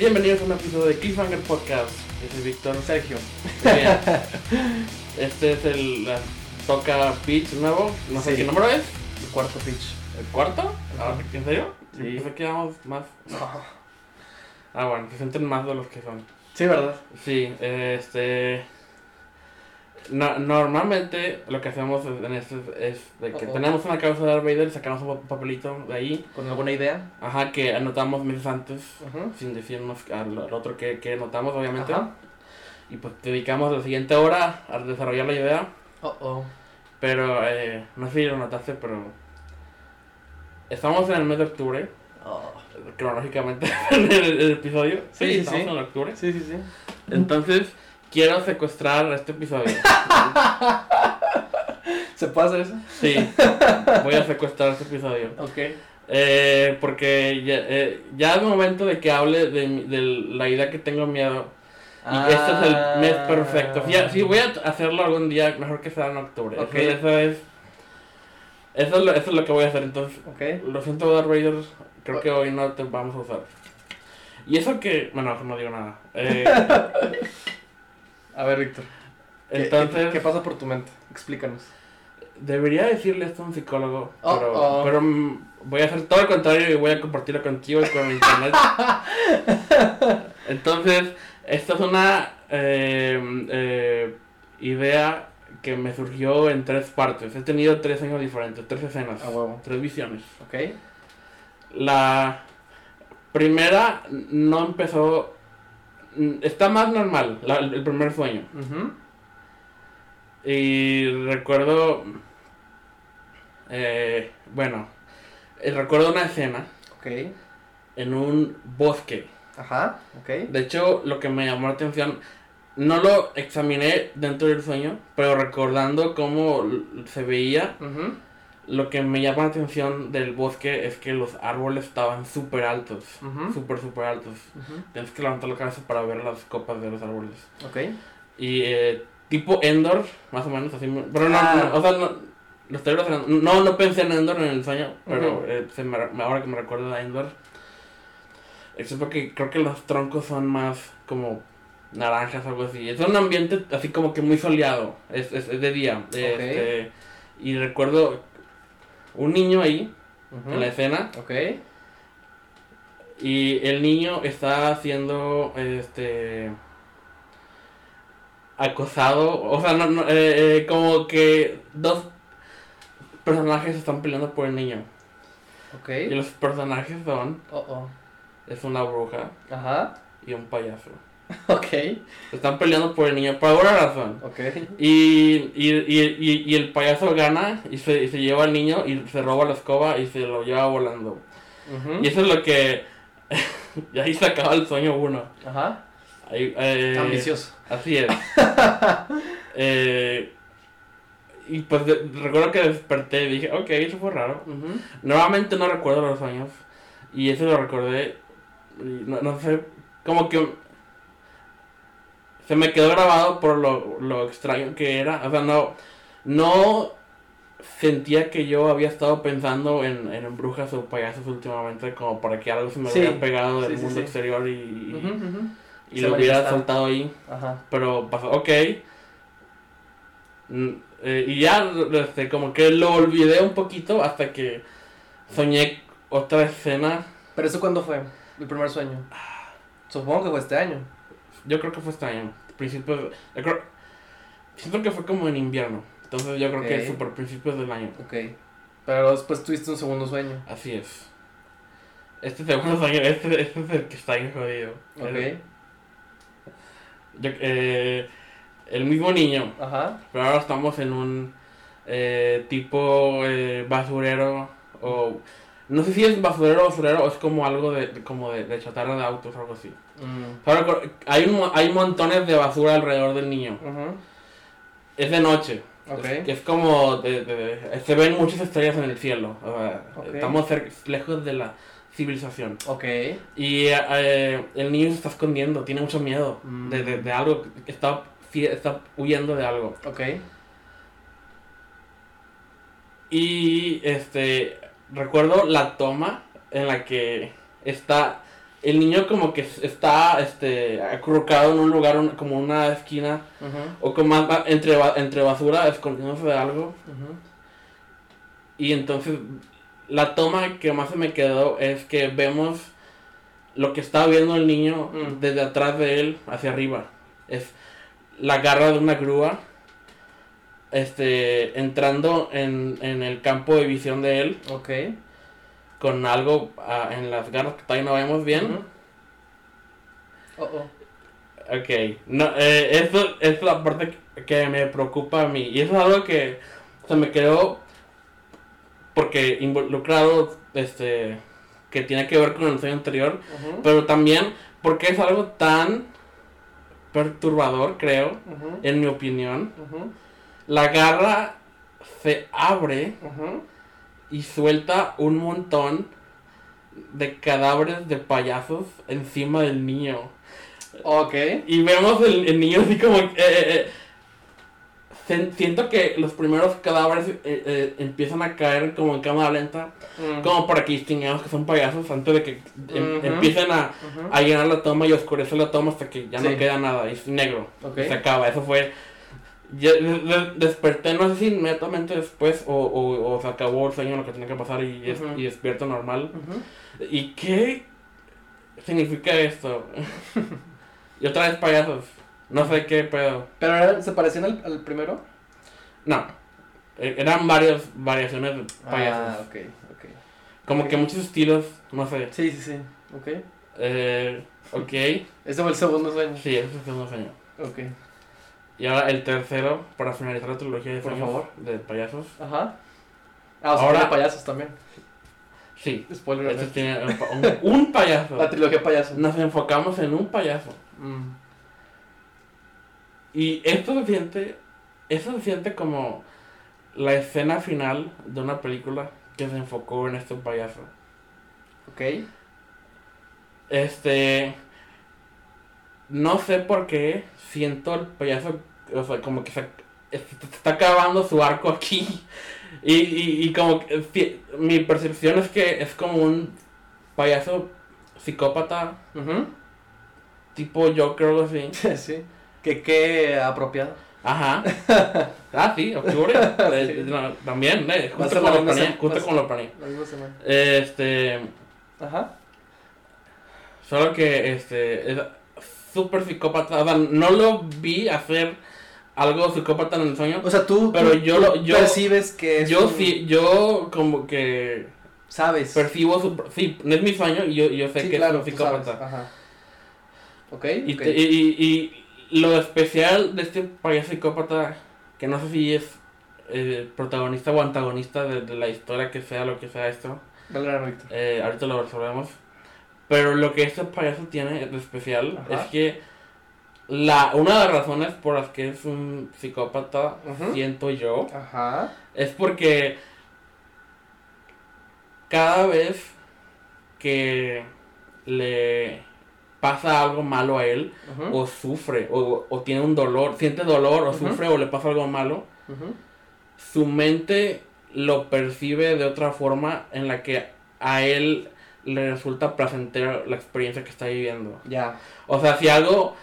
Bienvenidos a un episodio de Cliffhanger Podcast. Yo soy Víctor. Sergio. Este es el la toca pitch nuevo. No sé Sí. qué número es. El cuarto pitch. ¿El cuarto? Ah, Ajá. ¿En serio? Sí. Pensé que íbamos más. Ah, bueno, se sienten más de los que son. Sí, ¿verdad? Sí, este. No- normalmente lo que hacemos en esto es, de que Oh, oh. tenemos una cabeza de Darth Vader, sacamos un papelito de ahí, ¿Con alguna idea? ajá, que anotamos meses antes, Ajá. sin decirnos al, al otro que, que anotamos, obviamente. Y pues dedicamos la siguiente hora a desarrollar la idea, Oh, oh. pero eh, no sé si lo notaste, pero. Estamos en el mes de octubre, Oh. cronológicamente, en el, el episodio. Sí, sí, estamos sí. en octubre. Sí, sí, sí. Entonces, quiero secuestrar este episodio. ¿Se puede hacer eso? Sí, voy a secuestrar este episodio. Ok. Eh, porque ya, eh, ya es momento de que hable de, de la idea que tengo miedo. Y este es el mes perfecto. Si, si voy a hacerlo algún día, mejor que sea en octubre. Ok. Eso, eso es, eso, es lo, eso es lo que voy a hacer. Entonces, Ok. lo siento, Darth Vader. Creo que hoy no te vamos a usar. Y eso que. Bueno, no digo nada. Eh, A ver, Víctor. ¿qué- entonces. ¿qué, qué pasa por tu mente? Explícanos. Debería decirle esto a un psicólogo, Oh, pero, oh. pero mm, voy a hacer todo lo contrario y voy a compartirlo contigo y con internet. Entonces, esta es una eh, eh, idea que me surgió en tres partes. He tenido tres años diferentes, tres escenas, A huevo. tres visiones. Ok. La primera no empezó... mm, Está más normal, la- el primer sueño. Y recuerdo. eh, bueno, eh, recuerdo una escena en un bosque. Ajá. Ok. De hecho, lo que me llamó la atención, no lo examiné dentro del sueño, pero recordando cómo se veía. Lo que me llama la atención del bosque es que los árboles estaban súper altos. Ujú. Súper, súper altos. Tienes que levantar la cabeza para ver las copas de los árboles. Ok. Y eh, tipo Endor, más o menos, así. Pero no, Ah. no, o sea, no, lo estoy. No, no pensé en Endor en el sueño, pero eh, se me- ahora que me recuerdo de Endor. Excepto que creo que los troncos son más como naranjas o algo así. Es un ambiente así como que muy soleado. Es, es, es de día. Este, y recuerdo un niño ahí, en la escena. Ok. Y el niño está haciendo este acosado, o sea, no, no, eh, eh, como que dos personajes están peleando por el niño. Ok. Y los personajes son, Oh, oh. es una bruja Ajá. y un payaso. Ok. Están peleando por el niño por alguna razón. Ok. Y, y, y, y, y el payaso gana y se, y se lleva al niño y se roba la escoba y se lo lleva volando. Ujú. Y eso es lo que... y ahí se acaba el sueño uno. Ajá. Ahí, eh, Ambicioso. Así es. Eh, y pues de- recuerdo que desperté y dije, ok, eso fue raro. Ujú. Normalmente no recuerdo los sueños. Y eso lo recordé. y no, no sé, como que se me quedó grabado por lo, lo extraño que era. O sea, no, no sentía que yo había estado pensando en, en brujas o payasos últimamente como para que algo se me Sí, hubiera pegado del sí, sí, mundo exterior y, y, lo hubiera soltado ahí. Ajá. Pero pasó, ok. Mm, eh, y ya, este, como que lo olvidé un poquito hasta que soñé otra escena. ¿Pero eso cuándo fue? El primer sueño. Supongo que fue este año. Yo creo que fue este año. Principios. yo creo- siento que fue como en invierno. Entonces yo creo que Ok. super principios del año. Ok. Pero después tuviste un segundo sueño. Así es. Este segundo sueño, este, este es el que está bien jodido. Ok. El, yo- eh, el mismo niño. Ajá. Pero ahora estamos en un eh, tipo eh, basurero o no sé si es basurero o basurero o es como algo de, como de, de chatarra de autos o algo así. Mm. Ahora, co- hay un, hay montones de basura alrededor del niño. Es de noche. Ok. Es, es como de- de- de- se ven muchas estrellas en el cielo. o sea, Ok. Estamos lejos de la civilización. Ok. Y eh, el niño se está escondiendo, tiene mucho miedo Mm. de, de, de algo, que está, está huyendo de algo. Ok. Y este recuerdo la toma en la que está el niño como que está este acurrucado en un lugar un- como una esquina o como entre entre basura escondiéndose de algo. Y entonces la toma que más se me quedó es que vemos lo que está viendo el niño Mm. desde atrás de él hacia arriba. Es la garra de una grúa este entrando en, en el campo de visión de él Ok. con algo ah, en las garras que todavía no vemos bien Ujú. Oh, oh. Ok, no, eh, eso es la parte que- me preocupa a mí. Y eso es algo que se me quedó porque involucrado, este, que tiene que ver con el sueño anterior, pero también porque es algo tan perturbador, creo, en mi opinión. La garra se abre ujú. y suelta un montón de cadáveres de payasos encima del niño. Ok. Y vemos el, el niño así como... eh, eh, eh, siento que los primeros cadáveres eh, eh, empiezan a caer como en cámara lenta, Mm, como para que distingamos que son payasos antes de que em- empiecen a, a llenar la toma y oscurece la toma hasta que ya no queda nada, es negro, Ok. y se acaba. Eso fue... ya de- de- desperté, no sé si inmediatamente después o, o, o se acabó el sueño, lo que tenía que pasar y, es- Ujú. y despierto normal. Ujú. ¿Y qué significa esto? y otra vez payasos. No sé qué pedo. ¿Pero era- se parecían al, al primero? No. E- Eran varias variaciones de payasos. Ah, ok, ok. Como que muchos estilos, no sé. Sí, sí, sí. Ok. Eh, ok. Ese fue el segundo sueño. Sí, ese es el segundo sueño. Ok. Y ahora el tercero, para finalizar la trilogía de Por sueños favor. de payasos. Ajá. Ah, o sea, Ahora- tiene payasos también. Sí. Spoiler Este tiene un, pa- un- un payaso. La trilogía payasos. Nos enfocamos en un payaso. Mm. Y esto se siente, eso se siente como la escena final de una película que se enfocó en este payaso. Ok. Este, no sé por qué siento el payaso, o sea, como que se, está acabando su arco aquí. Y, y, y como que si- mi percepción es que es como un payaso psicópata, Ujú. tipo Joker o algo así. sí. Que qué apropiado. Ajá. Ah, sí, octubre. Eh, Sí. no, también, eh, justo la lo planeé. Justo como lo planeé. Este. Ajá. Solo que este. Es súper psicópata. O sea, no lo vi hacer algo psicópata en el sueño. O sea, tú, Pero tú- yo tú lo- yo- percibes que es Yo un- sí, yo como que sabes. percibo su. Sí, no es mi sueño y yo, yo sé sí, que claro, es un psicópata. Ajá. Ok, Y, ok. te- y, y- y lo especial de este payaso psicópata, que no sé si es eh, protagonista o antagonista de, de la historia que sea lo que sea esto, eh, ahorita lo resolvemos. Pero lo que este payaso tiene de especial Ajá. es que la, una de las razones por las que es un psicópata, siento yo, Ajá. es porque cada vez que le pasa algo malo a él, o sufre, o, o tiene un dolor, siente dolor, o sufre, o le pasa algo malo, su mente lo percibe de otra forma en la que a él le resulta placentera la experiencia que está viviendo. Ya. O sea, si algo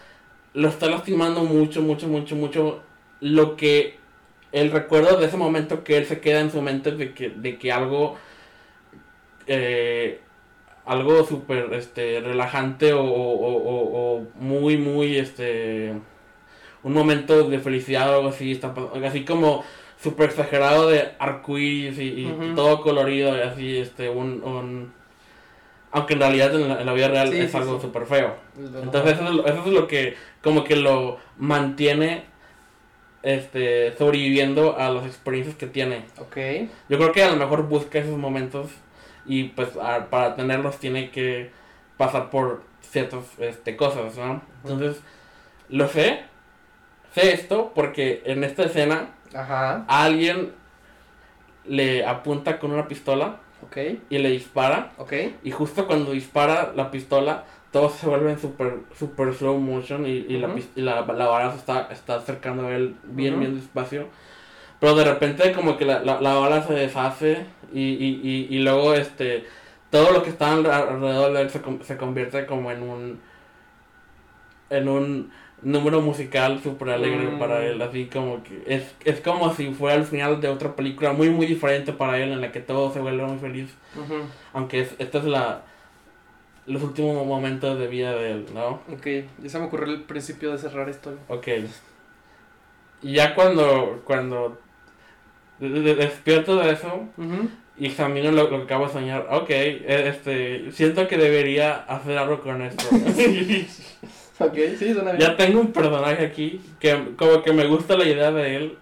lo está lastimando mucho, mucho, mucho, mucho, lo que el recuerdo de ese momento que él se queda en su mente de que, de que algo, eh, algo súper este, relajante o, o, o- o muy, muy, este, un momento de felicidad o algo así, está, así como súper exagerado de arcoíris y, todo colorido y así, este, un, un- aunque en realidad en la, en la vida real Sí, es sí, algo sí. súper feo. Entonces eso es, lo, eso es lo que como que lo mantiene este sobreviviendo a las experiencias que tiene. Ok. Yo creo que a lo mejor busca esos momentos y pues a- para tenerlos tiene que pasar por ciertas este, cosas, ¿no? Entonces, lo sé, sé esto porque en esta escena Ajá. alguien le apunta con una pistola Ok. y le dispara Ok. y justo cuando dispara la pistola, todo se vuelve en super, super slow motion y, y la, y la, la bala se está, está acercando a él bien, bien despacio. Pero de repente como que la, la, la bala se deshace y, y, y, y luego este todo lo que está alrededor de él se, se convierte como en un en un número musical súper alegre Mm. para él, así como que es, es como si fuera el final de otra película muy muy diferente para él en la que todo se vuelve muy feliz, aunque es, esta es la los últimos momentos de vida de él, ¿no? Ok, ya se me ocurrió el principio de cerrar esto. Ok. Y ya cuando cuando de- de- despierto de eso y examino lo, lo que acabo de soñar, ok, eh, este, siento que debería hacer algo con esto. Ok, sí, suena bien. Ya tengo un personaje aquí que como que me gusta la idea de él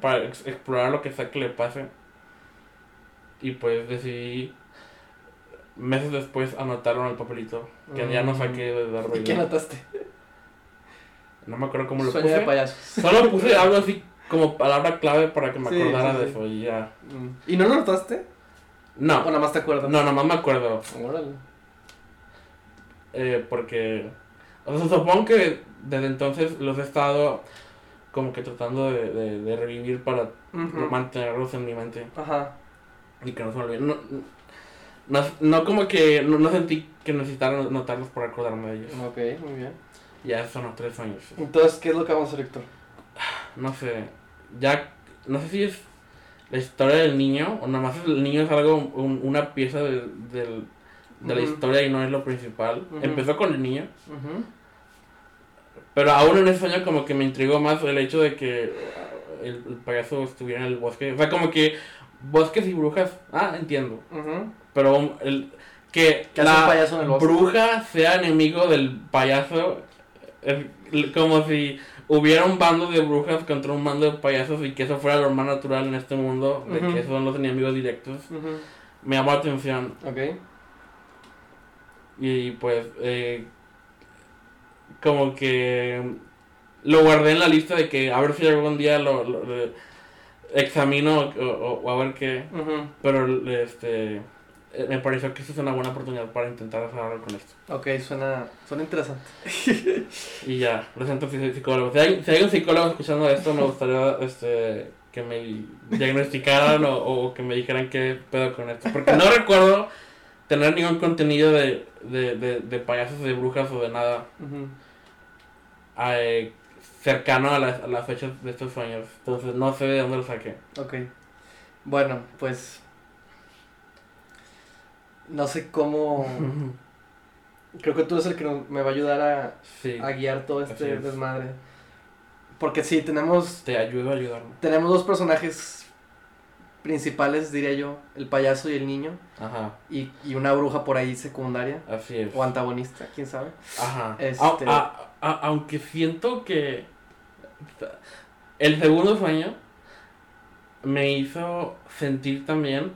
para ex- explorar lo que sea que le pase. Y pues decidí meses después anotarlo en el papelito. Que ya no Mm. saqué de dar ¿Y qué anotaste? No me acuerdo cómo lo Sueño de puse. payasos. Solo puse algo así como palabra clave para que me Sí, acordara sí, de eso y ya. Mm. ¿Y no lo notaste? ¿O No, nada más te acuerdas? no, nomás me acuerdo. Órale. eh, porque... O sea, supongo que desde entonces los he estado como que tratando de, de, de revivir para Ujú. mantenerlos en mi mente. Ajá. Y que no se me olviden. No, no, no como que no, no sentí que necesitara notarlos para acordarme de ellos. Ok, muy bien. Ya son tres años. Entonces, ¿qué es lo que vamos a hacer, Héctor? No sé. Ya. No sé si es la historia del niño o nada más el niño es algo, un- una pieza de, del- de la Ujú. historia y no es lo principal. Ujú. Empezó con el niño. Ujú. Pero aún en ese sueño como que me intrigó más el hecho de que uh, el, el payaso estuviera en el bosque. O sea, como que bosques y brujas. Ah, entiendo. Ujú. Pero um, el, que ¿Qué hace un payaso en el bosque? bruja sea enemigo del payaso. Es como si hubiera un bando de brujas contra un bando de payasos y que eso fuera lo más natural en este mundo. De Ujú. que son los enemigos directos. Ujú. Me llamó la atención. Ok. Y pues, eh, como que lo guardé en la lista de que a ver si algún día lo, lo- lo examino o, o- o a ver qué. Pero este, eh, me pareció que esa es una buena oportunidad para intentar hacer algo con esto. Ok, suena, suena interesante. Y ya, psi- psicólogo. Si hay, si hay un psicólogo escuchando esto, me gustaría este, que me diagnosticaran o, o que me dijeran qué pedo con esto. Porque no recuerdo tener ningún contenido de, de, de, de payasos, de brujas o de nada Ujú. Eh, cercano a las, a las fechas de estos sueños. Entonces no sé de dónde lo saqué. Ok. Bueno, pues. No sé cómo. Creo que tú eres el que me va a ayudar a, Sí, a guiar todo este es. desmadre. Porque sí, tenemos, te ayudo a ayudarme. tenemos dos personajes principales, diría yo: el payaso y el niño. Ajá, Y, y una bruja por ahí secundaria. así es. O antagonista, quién sabe. Ajá. Este- A- a- a- aunque siento que el segundo sueño me hizo sentir también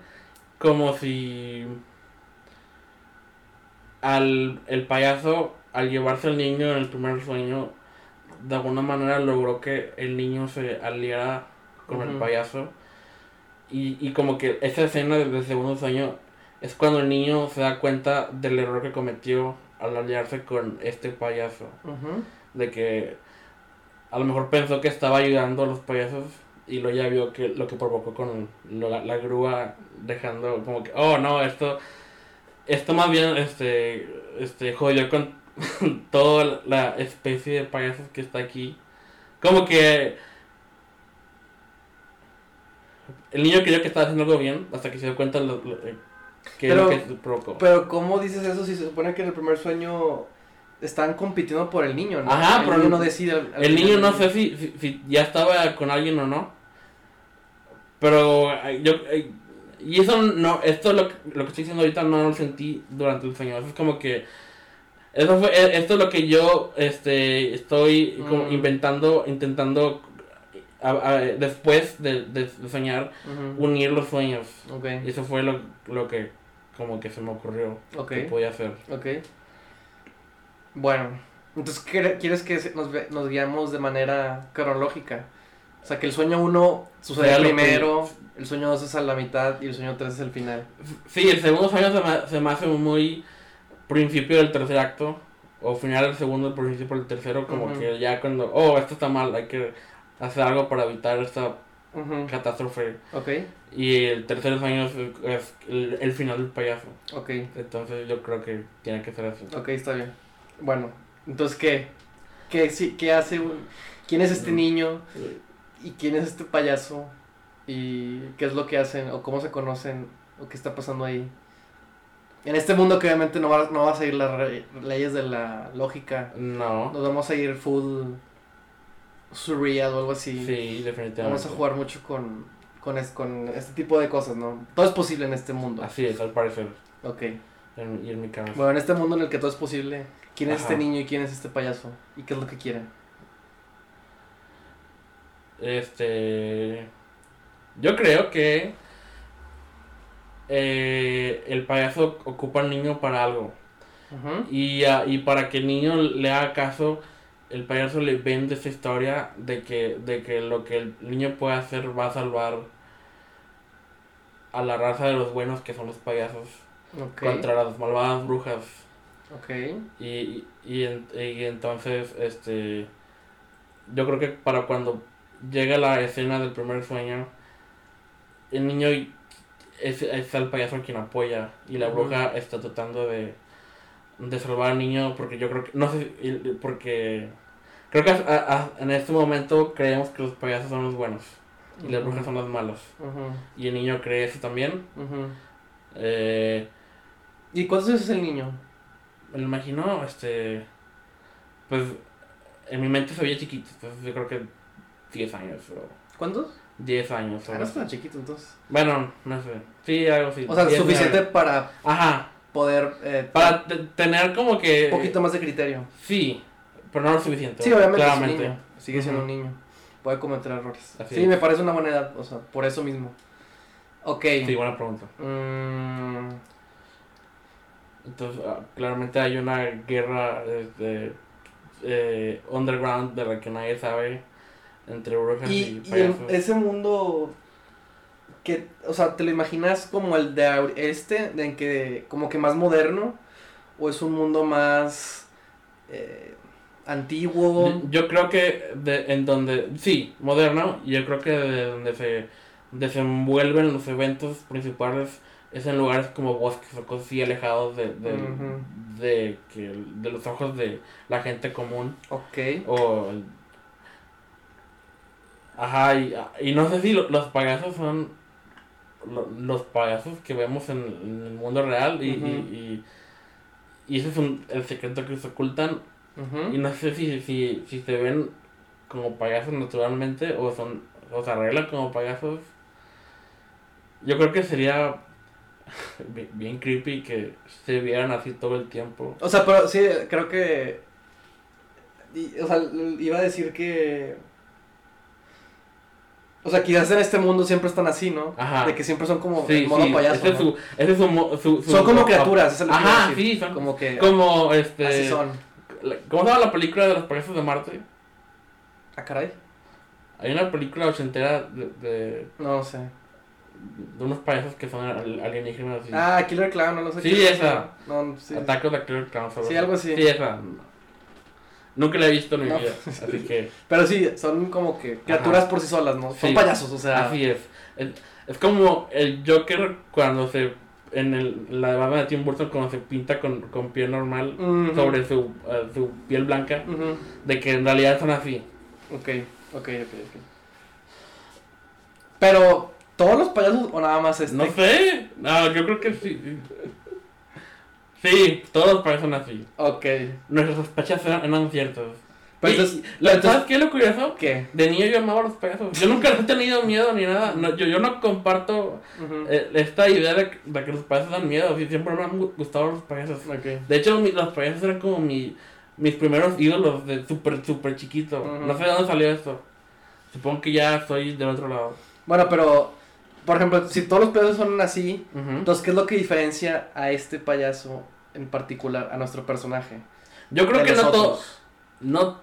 como si al el payaso al llevarse al niño en el primer sueño de alguna manera logró que el niño se aliara con el payaso y, y como que esa escena del segundo sueño es cuando el niño se da cuenta del error que cometió al aliarse con este payaso. De que a lo mejor pensó que estaba ayudando a los payasos y luego ya vio que lo que provocó con lo- la, la grúa dejando como que, oh no, esto, esto más bien este, este jodió con toda la especie de payasos que está aquí. Como que el niño creyó que estaba haciendo algo bien hasta que se dio cuenta lo, lo- eh, que es lo Pero- que provocó. Pero, ¿cómo dices eso si se supone que en el primer sueño están compitiendo por el niño, ¿no? Ajá, el pero niño no- decide. al- al El niño no sé si, si, si ya estaba con alguien o no. Pero yo... eh, Y eso no... Esto lo, que- lo que estoy diciendo ahorita no lo sentí durante el sueño. Eso es como que... Eso fue, eh, esto es lo que yo este, estoy como Mm. inventando, intentando a- a- después de, de soñar, unir los sueños. Y eso fue lo, lo que como que se me ocurrió que podía hacer. Bueno, entonces, ¿qué- ¿quieres que nos, nos guiamos de manera cronológica? O sea, que el sueño 1 sucede primero, el sueño 2 es a la mitad y el sueño 3 es el final. Sí, el segundo sueño se me, se me hace muy principio del tercer acto, o final del segundo, principio del tercero, como que ya cuando, oh, esto está mal, hay que hacer algo para evitar esta catástrofe. Ok, Y el tercer sueño es, es el, el final del payaso. ok, Entonces yo creo que tiene que ser así. ok, está bien. Bueno, entonces, ¿qué? ¿Qué, sí, qué hace. ¿Quién es este Mm. niño? ¿Y quién es este payaso? ¿Y qué es lo que hacen? ¿O cómo se conocen? ¿O qué está pasando ahí? En este mundo que obviamente no va, no va a seguir las leyes de la lógica. No. Nos vamos a ir full surreal o algo así. Sí, definitivamente. Vamos a jugar mucho con, con, es- con este tipo de cosas, ¿no? Todo es posible en este mundo. Así es, al parecer. Ok. En- y en mi caso. Bueno, en este mundo en el que todo es posible, ¿quién es este niño y quién es este payaso? ¿Y qué es lo que quiere? Este. Yo creo que. eh, el payaso ocupa al niño para algo. Y, ah, y para que el niño le haga caso, el payaso le vende esa historia de que, de que lo que el niño puede hacer va a salvar a la raza de los buenos que son los payasos contra las malvadas brujas. Ok. Y, y, y en- y entonces, este, yo creo que para cuando llega la escena del primer sueño, el niño es, es el payaso quien apoya y la bruja está tratando de, de salvar al niño porque yo creo que, no sé, porque creo que a- a- en este momento creemos que los payasos son los buenos y las brujas son los malos. Y el niño cree eso también. Ujú. Eh, ¿Y cuántos es el niño? Me lo imagino, este. Pues. En mi mente se veía chiquito, entonces yo creo que 10 años, o ¿Cuántos? 10 años. Ah, no es algo tan así. chiquito entonces. Bueno, no sé. Sí, algo así. O sea, 10, suficiente 9. para Ajá. Poder... Eh, Para te- tener como que. Un poquito más de criterio. Sí, pero no lo suficiente. Sí, obviamente es un Claramente. niño. Sigue siendo un niño. Puede cometer errores. Así sí, es. me parece una buena edad. O sea, por eso mismo. Ok. Sí, buena pregunta. Mm, Entonces, ah, claramente hay una guerra este, eh, underground de la que nadie sabe entre brujas y, y, ese mundo que, o sea, ¿te lo imaginas como el de este, de en que como que más moderno o es un mundo más eh, antiguo? Yo- creo que de, en donde, sí, moderno, yo creo que de donde se desenvuelven los eventos principales es en lugares como bosques o cosas así alejados de, de, de, que, de los ojos de la gente común. Ok. O, ajá, y, y no sé si lo- los payasos son los payasos que vemos en, en el mundo real y, Ujú. y, y, y ese es un, el secreto que se ocultan y no sé si, si, si se ven como payasos naturalmente o son o se arreglan como payasos. Yo creo que sería bi- bien creepy que se vieran así todo el tiempo. O sea, pero sí, creo que. o sea, iba a decir que. O sea, quizás en este mundo siempre están así, ¿no? Ajá. De que siempre son como Sí, sí, payaso. ese es su, ese es su, mo- su- su- Son como criaturas, eso es lo que Ajá, decir. sí, son Como que. como este Así son. ¿Cómo se llama la película de los payasos de Marte? Ah, caray. Hay una película ochentera de, de, No sé. de unos payasos que son al- alienígenas y Ah, Killer Clown, no lo sé. Sí, esa. No, sí. Of the Killer Clowns. Sí, algo así. Sí, esa. Nunca la he visto en mi No. vida, así que Pero sí, son como que criaturas por sí solas, ¿no? Son Sí. payasos, o sea. así es. es. es como el Joker cuando se en el, la baba de Tim Burton cuando se pinta con, con piel normal sobre su, eh, su piel blanca, de que en realidad son así. Ok, ok, ok, ok. Pero, ¿todos los payasos o nada más este? No sé, no, yo creo que sí. Sí, todos parecen así. Ok. Nuestras sospechas eran, eran ciertas. Pero entonces, ¿la- entonces- ¿Sabes qué es lo curioso? ¿qué? De niño yo amaba a los payasos. Yo nunca he tenido miedo ni nada. No, yo, yo no comparto Ujú. eh, esta idea de, que- de que los payasos dan miedo. Sí, siempre me han gu- gustado los payasos. Ok. De hecho, mi- los payasos eran como mi, mis primeros ídolos de súper, súper chiquito. Ujú. No sé de dónde salió esto. Supongo que ya estoy del otro lado. Bueno, pero, por ejemplo, si todos los payasos son así, Ujú. entonces, ¿qué es lo que diferencia a este payaso en particular, a nuestro personaje? Yo creo de que no todos. No,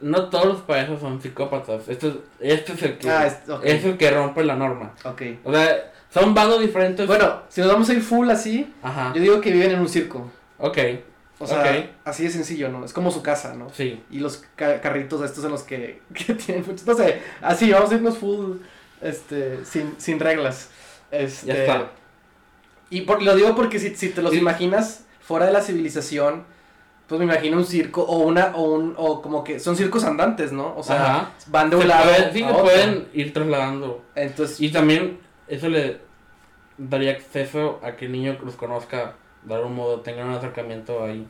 no todos los payasos son psicópatas. Este, es- este es el que Ah, es, ok. es el que rompe la norma. ok. O sea, son bandos diferentes. Bueno, si nos vamos a ir full así, Ajá. yo digo que viven en un circo. Ok. O sea, Ok. así de sencillo, ¿no? Es como su casa, ¿no? Sí. Y los ca- carritos estos en los que, que tienen muchos, no sé, así, vamos a irnos full, este, sin, sin reglas. Este, Ya está. Y por- lo digo porque si, si te los Sí. imaginas fuera de la civilización, pues me imagino un circo o una, o un, o como que son circos andantes, ¿no? O sea, Ajá. van de un Se lado puede- sí, a otro. pueden ir trasladando. Entonces, Y también eso le daría acceso a que el niño los conozca de algún modo, tengan un acercamiento ahí.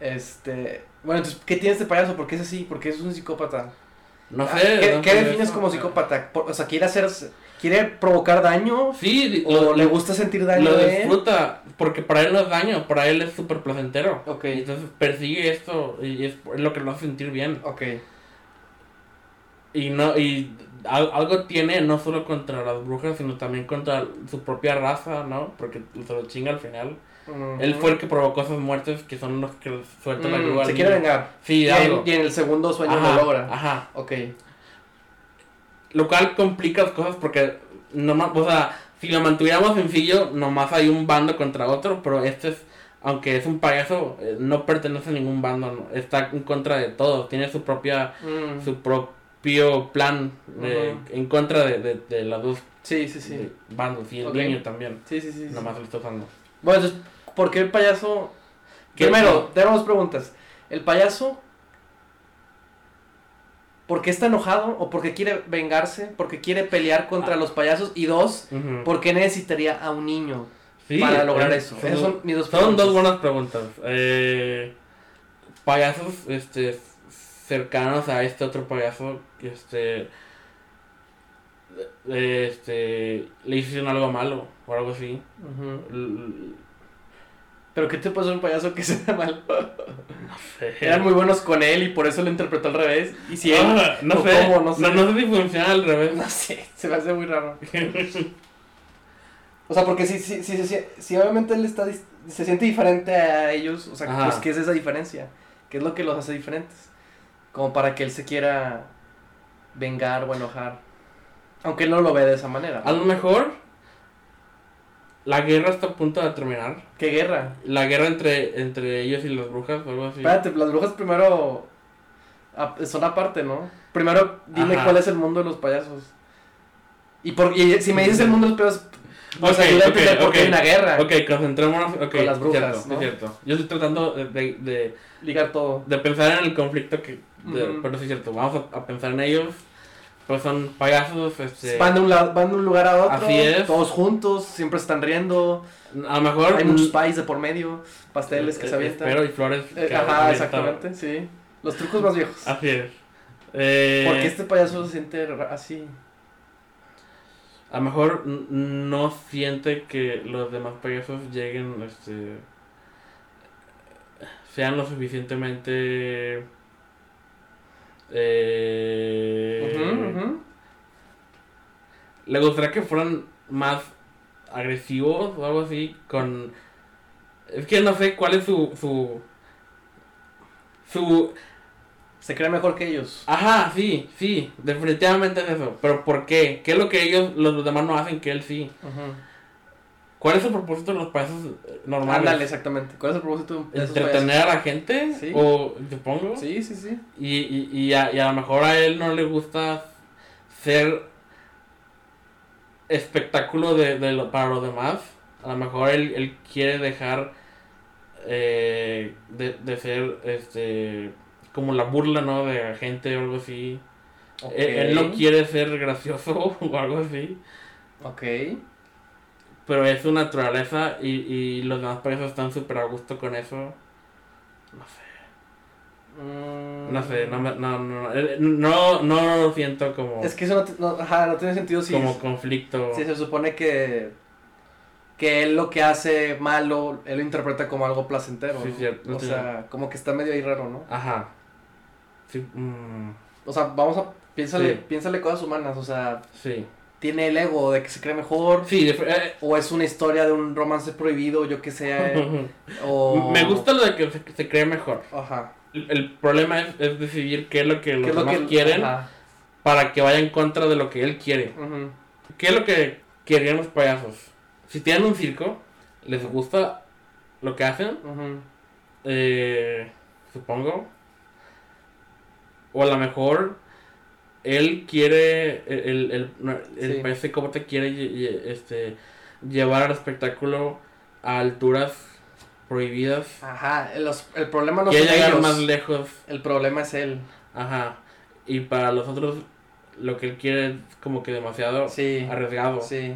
este, bueno, entonces, ¿qué tiene este payaso? ¿Por qué es así? ¿Por qué es un psicópata? No Ah, sé. ¿Qué, no qué sé defines eso. como psicópata? Por- o sea, ¿quiere hacer, quiere provocar daño? Sí, ¿O lo, le gusta sentir daño lo de él? disfruta, porque para él no es daño, para él es súper placentero. Ok, entonces persigue esto y es, lo que lo hace sentir bien. ok. Y no y al- algo tiene no solo contra las brujas, sino también contra su propia raza, ¿no? Porque se lo chinga al final. Él Ujú. fue el que provocó esas muertes que son los que sueltan la Mm, grúa. al se quiere vengar. Sí, y, algo. en, y en el segundo sueño Ajá, lo logra. Ajá. Ok. Lo cual complica las cosas porque, no, o sea, si lo mantuviéramos sencillo, nomás hay un bando contra otro, pero este es, aunque es un payaso, eh, no pertenece a ningún bando, está en contra de todos, tiene su propia, Mm, su propio plan eh, Ujú. en contra de, de, de las dos Sí, sí, sí. de bandos y el Ok. niño también, Sí, sí, sí. sí. nomás lo está usando. Bueno, entonces, ¿por qué el payaso? ¿Qué- Primero, tenemos preguntas. ¿El payaso por qué está enojado o por qué quiere vengarse? ¿Por qué quiere pelear contra Ah. los payasos? Y dos, Ujú. ¿por qué necesitaría a un niño Sí, para lograr eh, eso? son Esas son mis dos Son preguntas. dos buenas preguntas. Eh, payasos este, cercanos a este otro payaso, este, eh, este, le hicieron algo malo o algo así. L- ¿Pero qué te pasó a un payaso que sea mal? No sé. Eran muy buenos con él y por eso lo interpretó al revés. Y si él... Ah, no, sé. cómo, no sé. No, no sé si funciona al revés. No sé, se me hace muy raro. O sea, porque si, si, si, si, si obviamente él está, se siente diferente a ellos, o sea, Ajá. pues ¿qué es esa diferencia? ¿Qué es lo que los hace diferentes? Como para que él se quiera vengar o enojar. Aunque él no lo ve de esa manera. A lo mejor la guerra está a punto de terminar. ¿Qué guerra? La guerra entre, entre ellos y las brujas o algo así. Espérate, las brujas primero son aparte, ¿no? Primero dime Ajá. cuál es el mundo de los payasos. Y, por, y si me dices el mundo de los payasos, pues Ok, ayuda a entender por qué hay ok. una guerra. Ok, concentrémonos. Con las brujas, cierto, ¿no? es cierto. Yo estoy tratando de, de, de, Ligar todo. de pensar en el conflicto que. de-. Pero sí es cierto, vamos a, a pensar en ellos. Pues son payasos, este. Van, de un lado, van de un lugar a otro, Así es. todos juntos, siempre están riendo, A lo mejor. hay muchos pies de por medio, pasteles que eh, se avientan. Espero y flores. Eh, ajá, avientan. exactamente, sí. Los trucos más viejos. Así es. Eh, ¿Por qué este payaso se siente así? A lo mejor no siente que los demás payasos lleguen, este. sean lo suficientemente. Eh. Le gustaría que fueran más agresivos o algo así, con... Es que no sé cuál es su... su... su... Se cree mejor que ellos. Ajá, sí, sí, definitivamente es eso. Pero ¿por qué? ¿Qué es lo que ellos, los, demás no hacen que él sí? ¿Cuál es el propósito de los payasos eh, normales? Ándale, exactamente. ¿Cuál es el propósito de esos ¿Entretener a la gente? Sí. O, supongo. Sí, sí, sí. Y, y, y, a, y a lo mejor a él no le gusta ser espectáculo de, de lo- para los demás. A lo mejor él, él quiere dejar eh, de, de ser este como la burla, ¿no? De gente o algo así. Él, él no quiere ser gracioso o algo así. Ok. Pero es su naturaleza y, y los demás payasos están súper a gusto con eso. No sé. Mm. No sé, no, me- no, no, eh, no, no lo siento como, Es que eso no, ajá, no tiene sentido si, como conflicto. si se supone que, que él lo que hace malo, él lo interpreta como algo placentero. Sí, ¿no? cierto, O sea, como que está medio ahí raro, ¿no? Ajá. Sí, mm, O sea, vamos a. Piénsale, Sí. piénsale cosas humanas, o sea, sí. tiene el ego de que se cree mejor, Sí, eh, o es una historia de un romance prohibido, yo que sé, o... me gusta lo de que se, se cree mejor. Ajá. El, problema es, es decidir qué es lo que ¿Qué los lo demás que quieren Ajá. para que vaya en contra de lo que él quiere. ujú. ¿Qué es lo que querían los payasos? Si tienen un circo, les gusta lo que hacen, eh, supongo. O a lo mejor él quiere, el, el, el, el Sí. payaso quiere este, llevar al espectáculo a alturas prohibidas. Ajá, los- el problema no son llegar más lejos. El problema es él. Ajá. Y para los otros, lo que él quiere es como que demasiado Sí. arriesgado. Sí.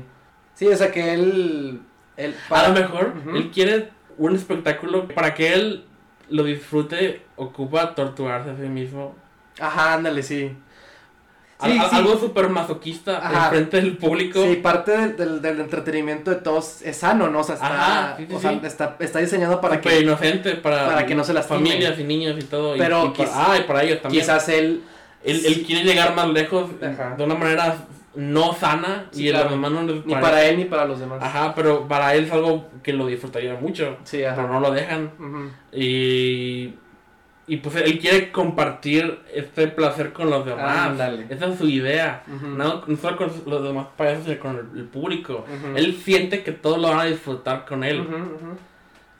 Sí, o sea que él. él A lo mejor él quiere un espectáculo para que él lo disfrute, ocupa torturarse a sí mismo. Ajá, ándale, sí. Al- Sí, al- sí. Algo súper masoquista frente del público. Sí, parte del, del, del entretenimiento de todos es sano, ¿no? O sea, está, Ajá, sí, sí, o sea, sí. está, está diseñado para súper que inocente para, para que no se lastimen. familias y niños y todo. Pero y, ah, y para ellos también. quizás él. Él, él quiere llegar más lejos Ajá. de una manera no sana y a claro. los demás no les Ni para él ni para los demás. Ajá, pero para él es algo que lo disfrutaría mucho. Sí, Pero no lo dejan. Ujú. Y, y pues él quiere compartir este placer con los demás. Ándale. Esa es su idea. Ujú. No, no solo con los demás payasos, sino con el, el público. Ujú. Él siente que todos lo van a disfrutar con él. Ujú, ujú.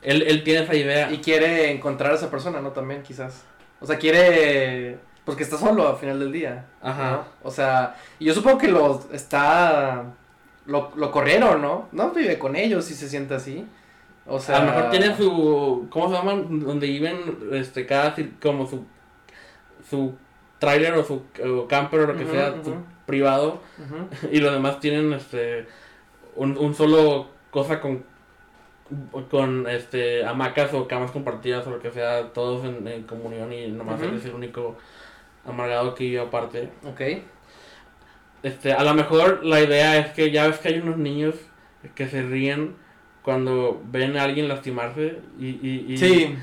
él. Él tiene esa idea. Y quiere encontrar a esa persona, ¿no? También, quizás. O sea, quiere. Porque está solo al final del día. Ajá. ¿no? O sea, y yo supongo que lo está. Lo, lo corrieron, ¿no? No vive con ellos si se siente así. O sea. a lo mejor tiene su. ¿Cómo se llaman? Donde viven este, cada. Como su. Su trailer o su o camper o lo que sea. Su privado. Y los demás tienen este. Un, un solo cosa con. Con este hamacas o camas compartidas o lo que sea, todos en, en comunión y nomás él es el único amargado que vive aparte. Ok. Este, a lo mejor la idea es que ya ves que hay unos niños que se ríen cuando ven a alguien lastimarse y, y, y, Sí.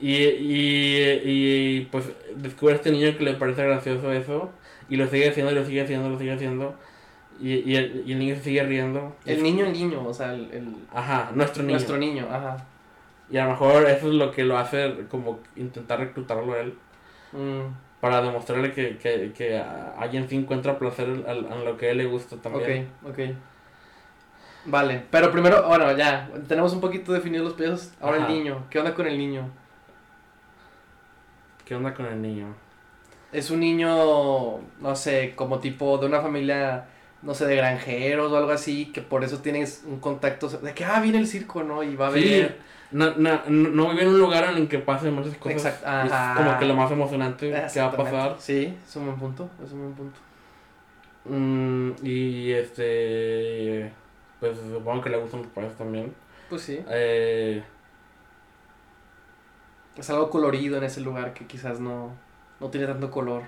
y, y, y, pues descubre a este niño que le parece gracioso eso y lo sigue haciendo y lo sigue haciendo, lo sigue haciendo y, y, el, y el niño se sigue riendo. El niño, el niño, o sea, el, el- Ajá, nuestro niño. nuestro niño, ajá. Y a lo mejor eso es lo que lo hace como intentar reclutarlo a él Mm, para demostrarle que, que, que alguien sí encuentra placer en, en lo que a él le gusta también. ok, ok. Vale, pero primero, bueno, ya, tenemos un poquito definidos los pesos. Ahora Ajá. el niño, ¿qué onda con el niño? ¿Qué onda con el niño? Es un niño, no sé, como tipo de una familia, no sé, de granjeros o algo así, que por eso tienes un contacto de que, ah, viene el circo, ¿no? Y va a Sí, ver. no, no, no vive en un lugar en el que pasen muchas cosas. Exacto, Es como que lo más emocionante que va a pasar. Sí, es un buen punto, es un buen punto. Mm, y este. Pues supongo que le gustan los payasos también. Pues sí. Eh, Es algo colorido en ese lugar que quizás no, no tiene tanto color.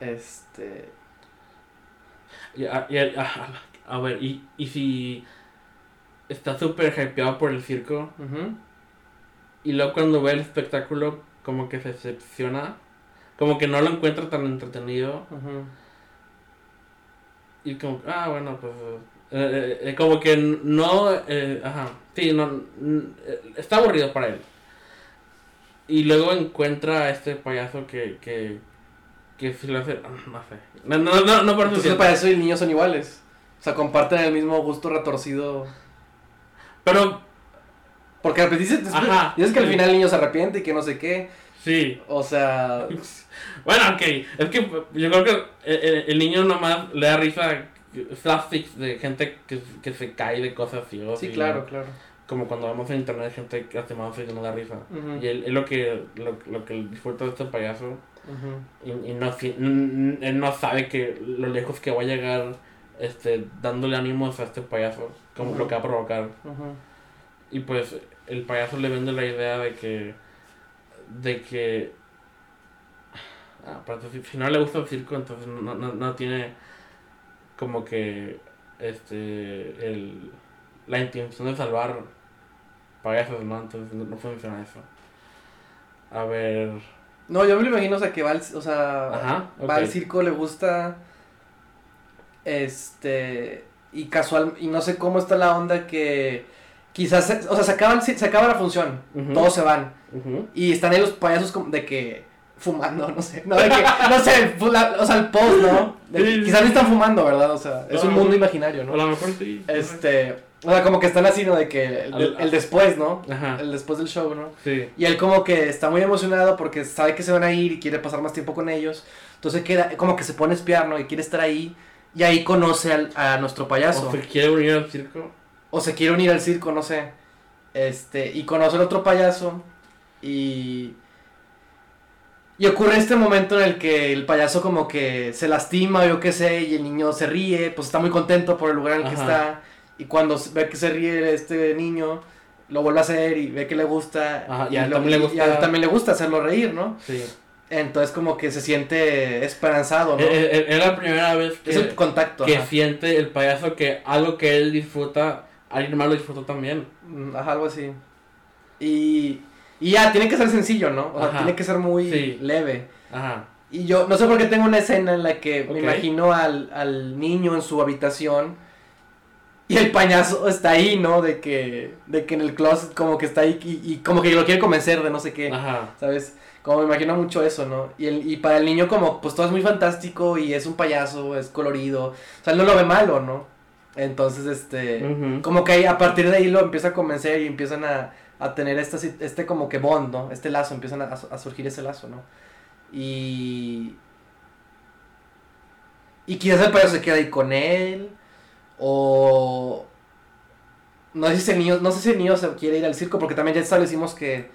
Este. y a, y a- a- a ver, y, y si está súper hypeado por el circo y luego cuando ve el espectáculo como que se decepciona, como que no lo encuentra tan entretenido y como, ah, bueno, pues eh, eh, como que no, eh, ajá, sí, no, eh, está aburrido para él. Y luego encuentra a este payaso que, que, que si lo hace, no sé, no, no, no, no por eso para eso y el niño son iguales. O sea, comparten el mismo gusto retorcido. Pero, Porque Ajá, dices que al final el niño se arrepiente y que no sé qué. sí, O sea, Bueno, ok. Es que yo creo que el, el- el niño nomás le da risa slapsticks de gente que, que se cae de cosas así. sí, claro, claro. Como cuando vemos en internet gente que hace más y no da risa. Y él, es lo que, lo, lo que disfruta de este payaso. Y, y no, si- él no sabe que lo lejos que va a llegar este, dándole ánimos a este payaso. Como Ujú. lo que va a provocar. Y pues el payaso le vende la idea de que. de que. Ah, si, si no le gusta el circo, entonces no, no, no tiene como que. Este. El, la intención de salvar payasos, ¿no? Entonces no, no funciona eso. A ver. No, yo me lo imagino, o sea, que va al, o sea, Ajá, va al circo, le gusta, este, y casual, y no sé cómo está la onda que quizás, se- o sea, se acaba, se acaba la función, todos se van, y están ahí los payasos como de que fumando, no sé. No, de que, no sé, la- o sea, el post, ¿no? De- Sí, sí, quizás no están fumando, ¿verdad? O sea, es un No. mundo imaginario, A ¿no? lo mejor sí. Este, o sea, como que están así, ¿no? De que el después, ¿no? Ajá. El después del show, ¿no? Sí. Y él como que está muy emocionado porque sabe que se van a ir y quiere pasar más tiempo con ellos. Entonces queda, como que se pone a espiar, ¿no? Y quiere estar ahí. Y ahí conoce al- a nuestro payaso. O se quiere unir al circo. O se quiere unir al circo, no sé. Este, y conoce al otro payaso. Y. Y ocurre este momento en el que el payaso como que se lastima, yo qué sé, y el niño se ríe, pues está muy contento por el lugar en el que está. Y cuando ve que se ríe este niño, lo vuelve a hacer y ve que le gusta. Ajá, y a él también le y a él gusta. también le gusta hacerlo reír, ¿no? Sí. Entonces como que se siente esperanzado, ¿no? Es, es- es la primera vez que, es el contacto. que ajá. siente el payaso que algo que él disfruta, alguien más lo disfrutó también. Mm, Ajá, algo así. Y, y ya, tiene que ser sencillo, ¿no? O sea, Ajá. tiene que ser muy Sí. leve. Ajá. Y yo, no sé por qué tengo una escena en la que me imagino al, al niño en su habitación y el payaso está ahí, ¿no? De que, de que en el closet como que está ahí y, y como que lo quiere convencer de no sé qué, Ajá. ¿sabes? Como me imagino mucho eso, ¿no? Y, el, y para el niño como, pues todo es muy fantástico y es un payaso, es colorido, o sea, él no lo ve malo, ¿no? Entonces, este... Como que ahí, a partir de ahí lo empieza a convencer y empiezan a, a tener esta, sit- este como que bond, ¿no? Este lazo, empiezan a, a surgir ese lazo, ¿no? Y... Y quizás el payaso se queda ahí con él, o... No sé si el niño, no sé si el niño se quiere ir al circo, porque también ya establecimos que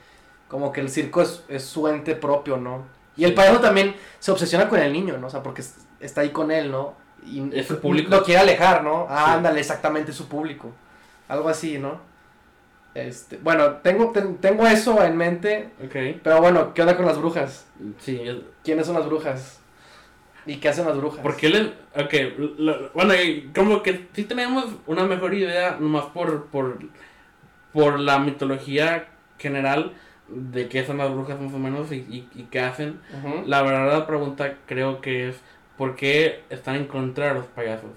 como que el circo es, es su ente propio, ¿no? Y el payaso también se obsesiona con el niño, ¿no? O sea, porque es- está ahí con él, ¿no? Y Es su público. Lo quiere alejar, ¿no? Ah, Sí. ándale, exactamente es su público. Algo así, ¿no? Este, bueno, tengo, ten- tengo eso en mente, pero bueno, ¿qué onda con las brujas? Sí. es- ¿Quiénes son las brujas? ¿Y qué hacen las brujas? ¿Por qué le.? Ok. lo- bueno, como que sí tenemos una mejor idea, nomás por. por. por la mitología general de qué son las brujas más o menos y, y, y qué hacen. La verdadera pregunta creo que es ¿por qué están en contra de los payasos?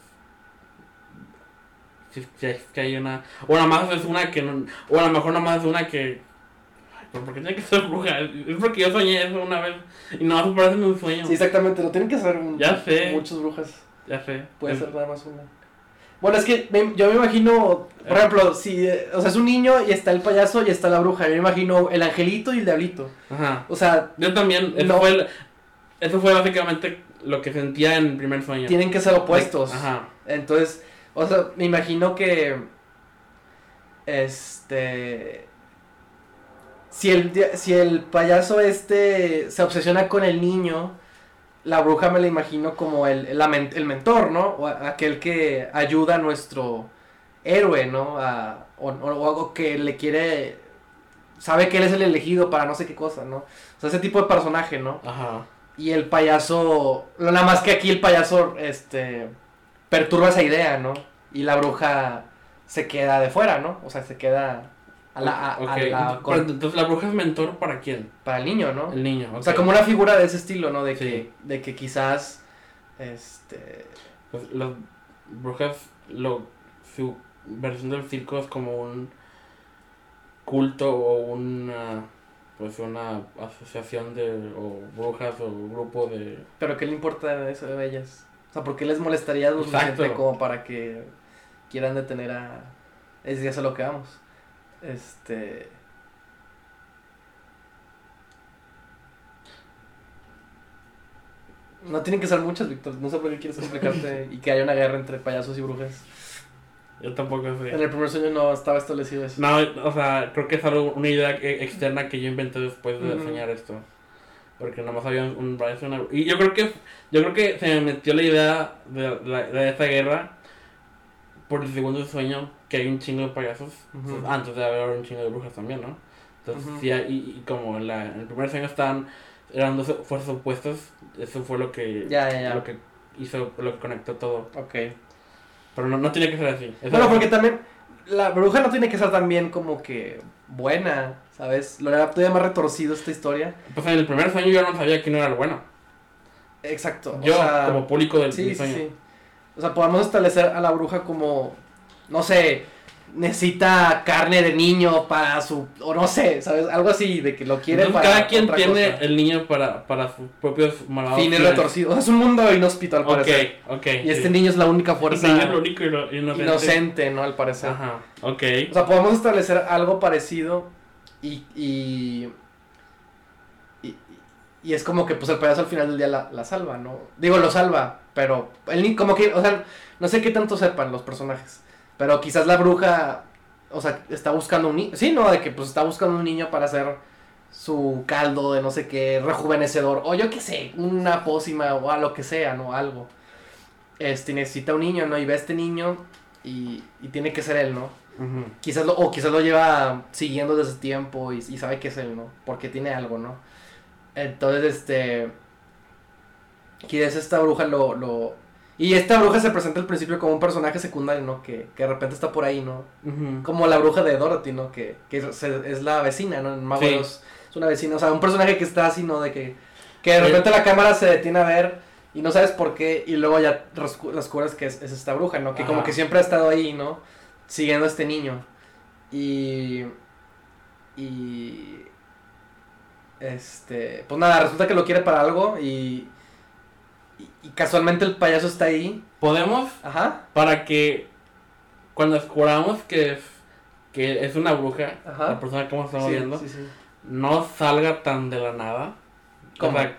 Si es que hay una... O nada más es una que no... O a lo mejor nada más es una que... Ay, ¿pero ¿por qué tiene que ser bruja? Es porque yo soñé eso una vez y no me parece un sueño. Sí, exactamente, no tienen que ser un- Ya sé. muchas brujas, Ya sé. puede Es- ser nada más una. Bueno, es que me- yo me imagino, por Eh. ejemplo, si, eh, o sea, es un niño y está el payaso y está la bruja, yo me imagino el angelito y el diablito. Ajá. O sea, Yo también. Eso, No. fue, el- eso fue básicamente lo que sentía en el primer sueño. tienen que ser opuestos. Ajá. Entonces, o sea, me imagino que. Este. Si el, si el payaso este se obsesiona con el niño, la bruja me la imagino como el, men- el mentor, ¿no? O aquel que ayuda a nuestro héroe, ¿no? A- o, o- o que le quiere. Sabe que él es el elegido para no sé qué cosa, ¿no? O sea, ese tipo de personaje, ¿no? Ajá. Y el payaso, nada más que aquí el payaso, este, perturba esa idea, ¿no? Y la bruja se queda de fuera, ¿no? O sea, se queda a la, a- la- con- entonces la bruja es mentor para quién? para el niño, ¿no? El niño. O sea, como una figura de ese estilo, ¿no? De Sí. que, de que quizás, este, Pues las brujas, lo, su versión del circo es como un culto o una, pues una asociación de, o brujas o grupo de... pero ¿qué le importa eso de ellas? O sea, ¿por qué les molestaría lo suficiente como para que quieran detener a... Es ya a lo que vamos. Este... No tienen que ser muchas, Víctor. No sé por qué quieres complicarte y que haya una guerra entre payasos y brujas. Yo tampoco sé. En el primer sueño no estaba establecido eso. No, o sea, creo que es algo, una idea externa que yo inventé después de Ujú. soñar esto. Porque nada más había un, un y yo creo que yo creo que se me metió la idea de, la- de esa guerra por el segundo sueño que hay un chingo de payasos. Pues, antes de haber un chingo de brujas también, ¿no? Entonces, sí, y, y como en, la, en el primer sueño estaban, eran dos fuerzas opuestas, eso fue lo que, Ya, ya, ya. lo que hizo, lo que conectó todo. Ok. Pero no, no tiene que ser así. Eso- Bueno, porque también la bruja no tiene que ser también como que buena, ¿sabes? Lo era todavía más retorcido esta historia. Pues en el primer sueño yo no sabía quién era el bueno. Exacto. Yo, o sea, como público del sí, del sí, sueño. sí. O sea, podemos establecer a la bruja como, no sé, necesita carne de niño para su, o no sé, ¿sabes? Algo así, de que lo quiere Entonces, para cada quien tiene cosa. el niño para, para sus propios malvados Fines retorcidos. Es un mundo inhóspito al Ok, parecer. ok. Y este niño es la única fuerza es lo único ino- inocente. inocente, ¿no? Al parecer. Ajá, ok. O sea, podemos establecer algo parecido y, y, y, y es como que pues el payaso al final del día la, la salva, ¿no? Digo, lo salva, pero el ni como que, o sea, no sé qué tanto sepan los personajes, pero quizás la bruja, o sea, está buscando un niño, sí, ¿no? De que pues está buscando un niño para hacer su caldo de no sé qué, rejuvenecedor, o yo qué sé, una pócima o a lo que sea, ¿no? Algo. Este, necesita un niño, ¿no? Y ve a este niño y, y tiene que ser él, ¿no? Quizás lo, o quizás lo lleva siguiendo desde tiempo y, y sabe que es él, ¿no? Porque tiene algo, ¿no? Entonces, este... Quizás esta bruja lo, lo... Y esta bruja se presenta al principio como un personaje secundario, ¿no? Que, que de repente está por ahí, ¿no? Como la bruja de Dorothy, ¿no? Que, que es, es la vecina, ¿no? En Mago Sí. es una vecina, o sea, un personaje que está así, ¿no? De que, que de repente la cámara se detiene a ver y no sabes por qué y luego ya descubres que es, es esta bruja, ¿no? Que como que siempre ha estado ahí, ¿no? Siguiendo a este niño. Y... Y... Este... Pues nada, resulta que lo quiere para algo y... Y, y casualmente el payaso está ahí. Podemos, Ajá. para que cuando descubramos que es, que es una bruja, Ajá. la persona que estamos Sí, viendo, sí, sí. no salga tan de la nada. ¿Cómo? O sea,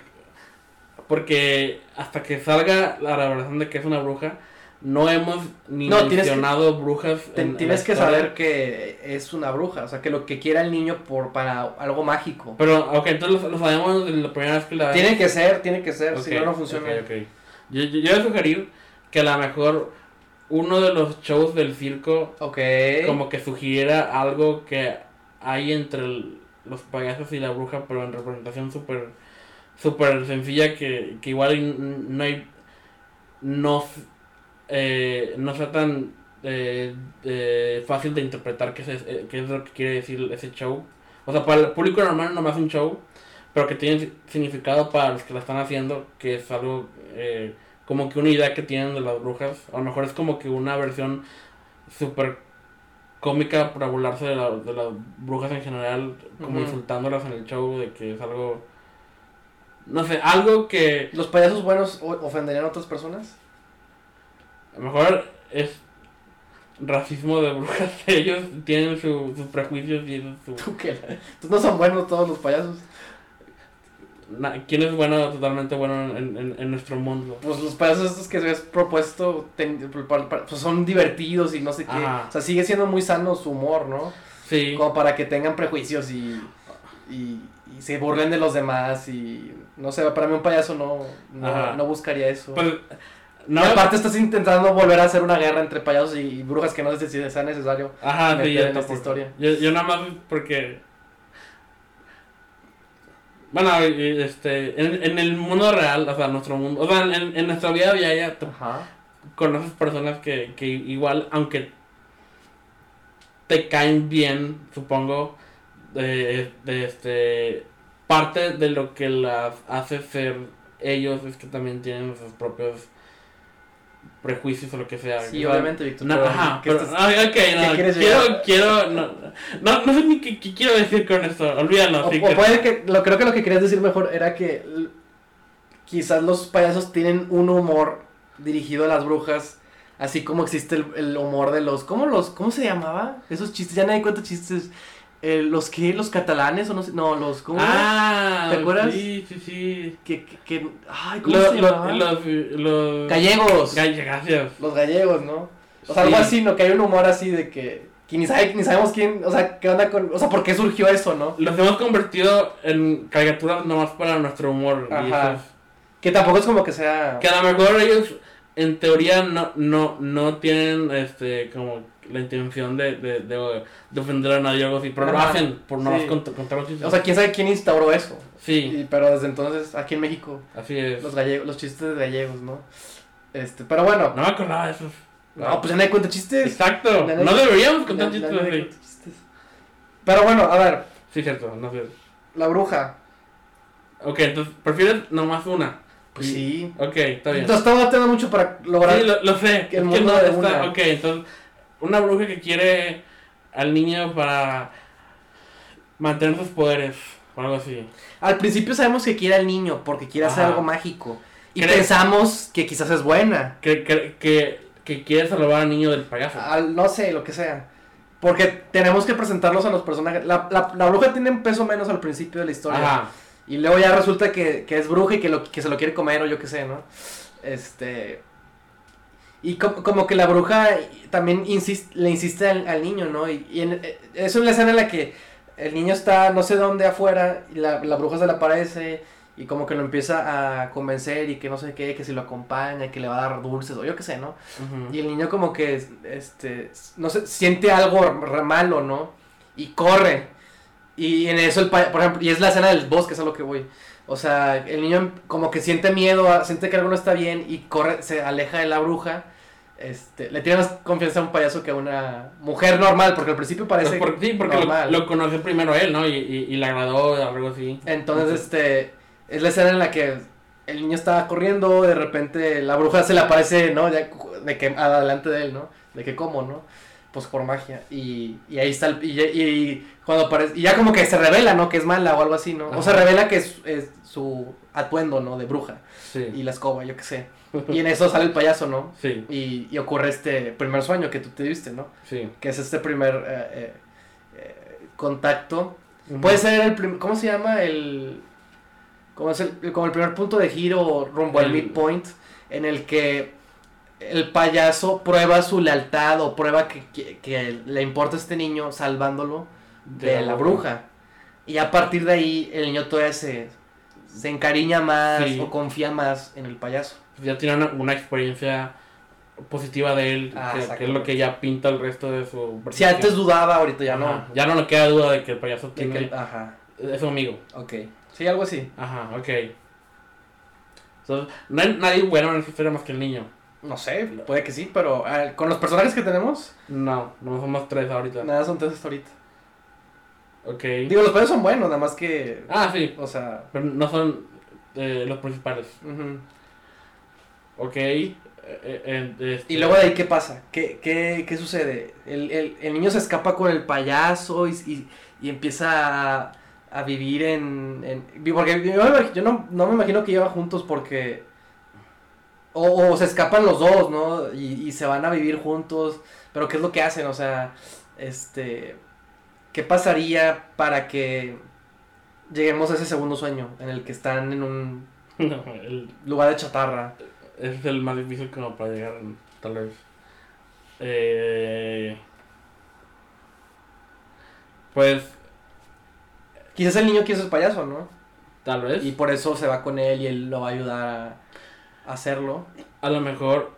porque hasta que salga la revelación de que es una bruja, no hemos ni No, tienes que- mencionado brujas. Te- en- en tienes que historia. saber que es una bruja, o sea, que lo que quiera el niño por para algo mágico. Pero, ok, entonces lo, lo sabemos desde la primera vez que la Tiene que ser, tiene que ser, si no, no funciona. ok, ok. Yo, yo, yo voy a sugerir que a lo mejor uno de los shows del circo como que sugiriera algo que hay entre el- los payasos y la bruja, pero en representación súper súper sencilla que, que igual no hay no eh, no sea tan eh, eh, fácil de interpretar qué es, eh, qué es lo que quiere decir ese show. O sea para el público normal no es un show pero que tiene si- significado para los que la están haciendo que es algo eh, como que una idea que tienen de las brujas. A lo mejor es como que una versión súper cómica para burlarse de, la- de las brujas en general, como insultándolas en el show, de que es algo... No sé, algo que ¿Los payasos buenos ofenderían a otras personas? A lo mejor es racismo de brujas, ellos tienen su- sus prejuicios y eso es su... ¿Tú qué? Entonces no son buenos todos los payasos. na- ¿Quién es bueno, totalmente bueno en, en, en nuestro mundo? Pues los payasos estos que has propuesto ten- pues son divertidos y no sé qué. Ajá. O sea, sigue siendo muy sano su humor, ¿no? Sí, Como para que tengan prejuicios y, y, y se burlen de los demás y no sé, para mí un payaso no, no, no buscaría eso. pues... Y No, aparte estás intentando volver a hacer una guerra entre payasos y brujas que no sé si sea necesario. Ajá, meter sí, en esta historia. Yo, yo nada más porque... Bueno, y- este, en, en el mundo real, o sea, nuestro mundo, o sea, en, en nuestra vida diaria, conoces personas que, que igual, aunque te caen bien, supongo, de, de este, parte de lo que las hace ser ellos es que también tienen sus propios prejuicios o lo que sea. Sí, obviamente, Víctor. no, ajá, ¿qué pero, estás- ay, ok, no, quiero, quiero, no, no, no sé ni qué, qué quiero decir con esto, olvídalo. O, sí o que- puede que, lo, creo que lo que querías decir mejor era que quizás los payasos tienen un humor dirigido a las brujas, así como existe el, el humor de los, ¿cómo los, cómo se llamaba? Esos chistes, ya nadie cuenta chistes, eh, los que, los catalanes o no sé, no, los, ¿cómo? Ah, ¿Te acuerdas? Sí, sí, sí. Que, que, que- ay, ¿cómo Lo- se lo- los, los, Gallegos. Galle- gracias. Los gallegos, ¿no? O sea, algo Sí. así, ¿no? Que hay un humor así de que, que ni, sabe, ni sabemos quién, o sea, qué onda con, o sea, ¿por qué surgió eso, no? Los hemos convertido en caricaturas nomás para nuestro humor. Ajá. es- Que tampoco es como que sea... que a lo mejor ellos, en teoría, no, no, no tienen este como la intención de, de, de, de ofender a nadie o algo así, pero lo Ajá. hacen por nomás Sí. cont- contar los chistes. O sea, quién sabe quién instauró eso. sí, Y- pero desde entonces, aquí en México, así es. los gallegos, los chistes de gallegos, ¿no? Este, pero bueno. No me acordaba de eso. No, pues ya nadie cuenta chistes. Exacto. nadie- No deberíamos contar chistes nadie así. chistes. Pero bueno, a ver, Sí, cierto, no sé. la bruja. Ok, entonces, ¿prefieres nomás una? Pues sí. Ok, está bien. Entonces estaba batallando mucho para lograr. Sí, lo, lo sé. que el que mundo no de está- una. Ok, entonces, una bruja que quiere al niño para mantener sus poderes o algo así. Al principio sabemos que quiere al niño porque quiere hacer algo mágico. Y ¿Crees? pensamos que quizás es buena. Que, que, que, que quiere salvar al niño del payaso. Al- no sé, lo que sea. Porque tenemos que presentarlos a los personajes. La, la, la bruja tiene un peso menos al principio de la historia. Ajá. Y luego ya resulta que, que es bruja y que, lo, que se lo quiere comer o yo qué sé, ¿no? Este... Y como, como que la bruja también insiste, le insiste al, al niño, ¿no? Y, y en- eh, es una escena en la que el niño está no sé dónde afuera y la, la bruja se le aparece y como que lo empieza a convencer y que no sé qué, que si lo acompaña, que le va a dar dulces o yo qué sé, ¿no? Y el niño como que, este, no sé, siente algo re malo, ¿no? Y corre. Y en eso el pa- por ejemplo, y es la escena del bosque, es a lo que voy. O sea, el niño como que siente miedo, a- siente que algo no está bien y corre, se aleja de la bruja. Este, le tiene más confianza a un payaso que a una mujer normal, porque al principio parece por- sí, porque lo, normal. lo conoció primero él, ¿no? Y, y, y le agradó algo así. Entonces, este, es la escena en la que el niño estaba corriendo, de repente la bruja se le aparece, ¿no? Ya, de que adelante de él, ¿no? De que cómo, ¿no? Pues por magia. Y, y ahí está el, y, y cuando aparece, y ya como que se revela, ¿no? Que es mala o algo así, ¿no? O se revela que es, es su atuendo, ¿no? De bruja. Sí. Y la escoba, yo qué sé. Y en eso sale el payaso, ¿no? Sí, Y, y ocurre este primer sueño que tú te viste, ¿no? sí. Que es este primer eh, eh, eh, contacto. Puede ser el prim- ¿cómo se llama? El como es el como el primer punto de giro rumbo al El- midpoint en el que el payaso prueba su lealtad o prueba que, que, que le importa a este niño salvándolo de, la bruja. Y a partir de ahí el niño todavía se, se encariña más Sí. o confía más en el payaso. Ya tiene una, una experiencia positiva de él, Ah, que- que, es lo que ya pinta el resto de su Si antes dudaba, ahorita ya Ajá. no. Ya no le queda duda de que el payaso tiene, que- ajá, es su amigo. ok. Sí, algo así. Ajá, ok. No hay nadie bueno en esta historia más que el niño. No sé, puede que sí, pero ah, con los personajes que tenemos, No, no somos tres ahorita. nada son tres hasta ahorita. Ok. Digo, los payasos son buenos, nada más que. Ah, sí, O sea. pero no son eh, los principales. ujú. Ok. eh, eh, este- Y luego de ahí, ¿qué pasa? ¿Qué, qué, qué sucede? El, el, el niño se escapa con el payaso y, y, y empieza a, a vivir en. en porque yo, no, no me imagino que llevan juntos porque. O, o se escapan los dos, ¿no? Y, y se van a vivir juntos. Pero ¿qué es lo que hacen? O sea, este. ¿Qué pasaría para que lleguemos a ese segundo sueño en el que están en un No, el- lugar de chatarra? es el más difícil como para llegar, tal vez. Eh, pues, Quizás el niño quiere ser payaso, ¿no? tal vez. Y por eso se va con él y él lo va a ayudar a hacerlo. A lo mejor.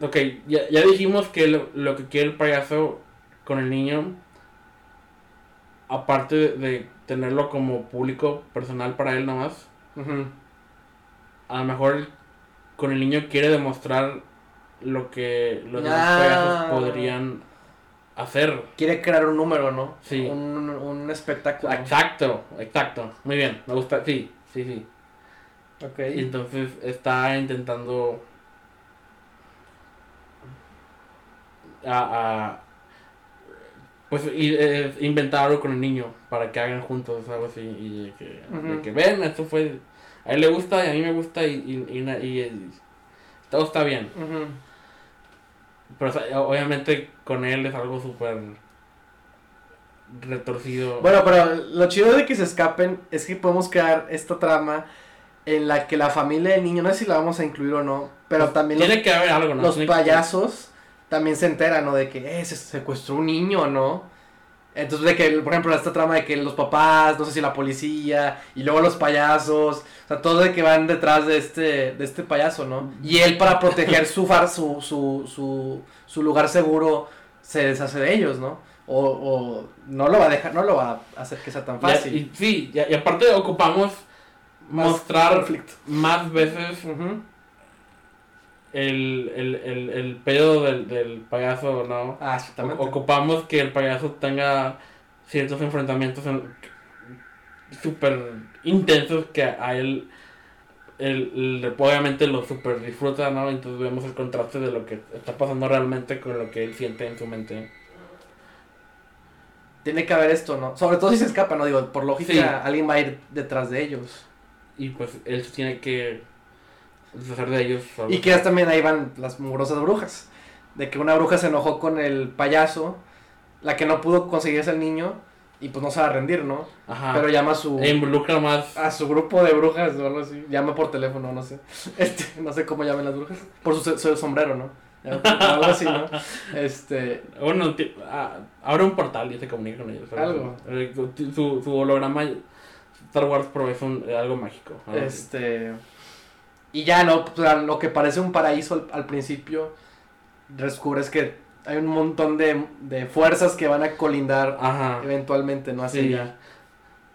Ok, ya, ya dijimos que lo, lo que quiere el payaso con el niño, aparte de, de tenerlo como público personal para él nada más, Ujú. a lo mejor con el niño quiere demostrar lo que los demás Ah. payasos podrían hacer. Quiere crear un número, ¿no? Sí. Un, un espectáculo. Exacto, exacto. Muy bien, me gusta. Sí, sí, sí. Y entonces está intentando a, a- pues y, eh, inventar algo con el niño para que hagan juntos algo así y de que, de Ujú. que ven esto fue a él le gusta y a mí me gusta y, y, y eh, todo está bien pero o sea, obviamente con él es algo súper retorcido. Bueno, pero lo chido de que se escapen es que podemos crear esta trama en la que la familia del niño, no sé si la vamos a incluir o no, pero también los, tiene que haber algo ¿no? los Tiene que- payasos también se enteran, ¿no? De que eh, se secuestró un niño, ¿no? Entonces, de que, por ejemplo, esta trama de que los papás, no sé si la policía, y luego los payasos, o sea, todos de que van detrás de este, de este payaso, ¿no? Y él para proteger su, far, su, su, su, su lugar seguro se deshace de ellos, ¿no? O, o no lo va a dejar, no lo va a hacer que sea tan fácil. y, sí y, y aparte ocupamos Más mostrar conflicto. más veces el, el, el, el pedo del, del payaso, ¿no? Ah, exactamente. O- Ocupamos que el payaso tenga ciertos enfrentamientos en- súper intensos que a él el, el- obviamente lo super disfruta, ¿no? Entonces vemos el contraste de lo que está pasando realmente con lo que él siente en su mente. Tiene que haber esto, ¿no? Sobre todo si se escapa, ¿no? Digo, por lógica, Sí. alguien va a ir detrás de ellos. Y pues él tiene que deshacer de ellos. Y que también ahí van las mugrosas brujas. De que una bruja se enojó con el payaso, la que no pudo conseguirse al niño, y pues no se va a rendir, ¿no? Ajá. Pero llama a su, E involucra más. a su grupo de brujas o algo así. Llama por teléfono, no sé. Este, no sé cómo llaman las brujas. Por su, su sombrero, ¿no? Algo así, ¿no? Este, Bueno, ah, abre un portal y se comunica con ellos. Algo. Eh, su- su holograma, Star Wars Pro es un- algo mágico. algo así. Este. Y ya, ¿no? O sea, lo que parece un paraíso al, al principio, descubres que hay un montón de, de fuerzas que van a colindar Ajá. eventualmente, ¿no? Hacia Sí. allá.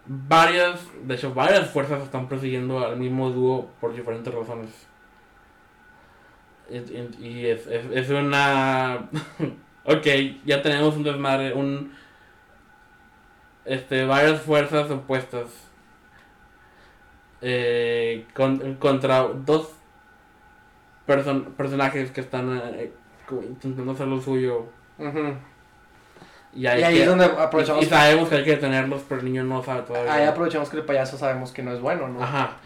Varias, de hecho, varias fuerzas están persiguiendo al mismo dúo por diferentes razones. Y, y- y es, es, es una... ok, ya tenemos un desmadre, un... Este, varias fuerzas opuestas. Eh, con- contra dos person- personajes que están eh, intentando hacer lo suyo. Y, ahí que- es donde aprovechamos. y sabemos que hay que detenerlos, pero el niño no sabe todavía. Ahí aprovechamos que el payaso sabemos que no es bueno, ¿no? Ajá.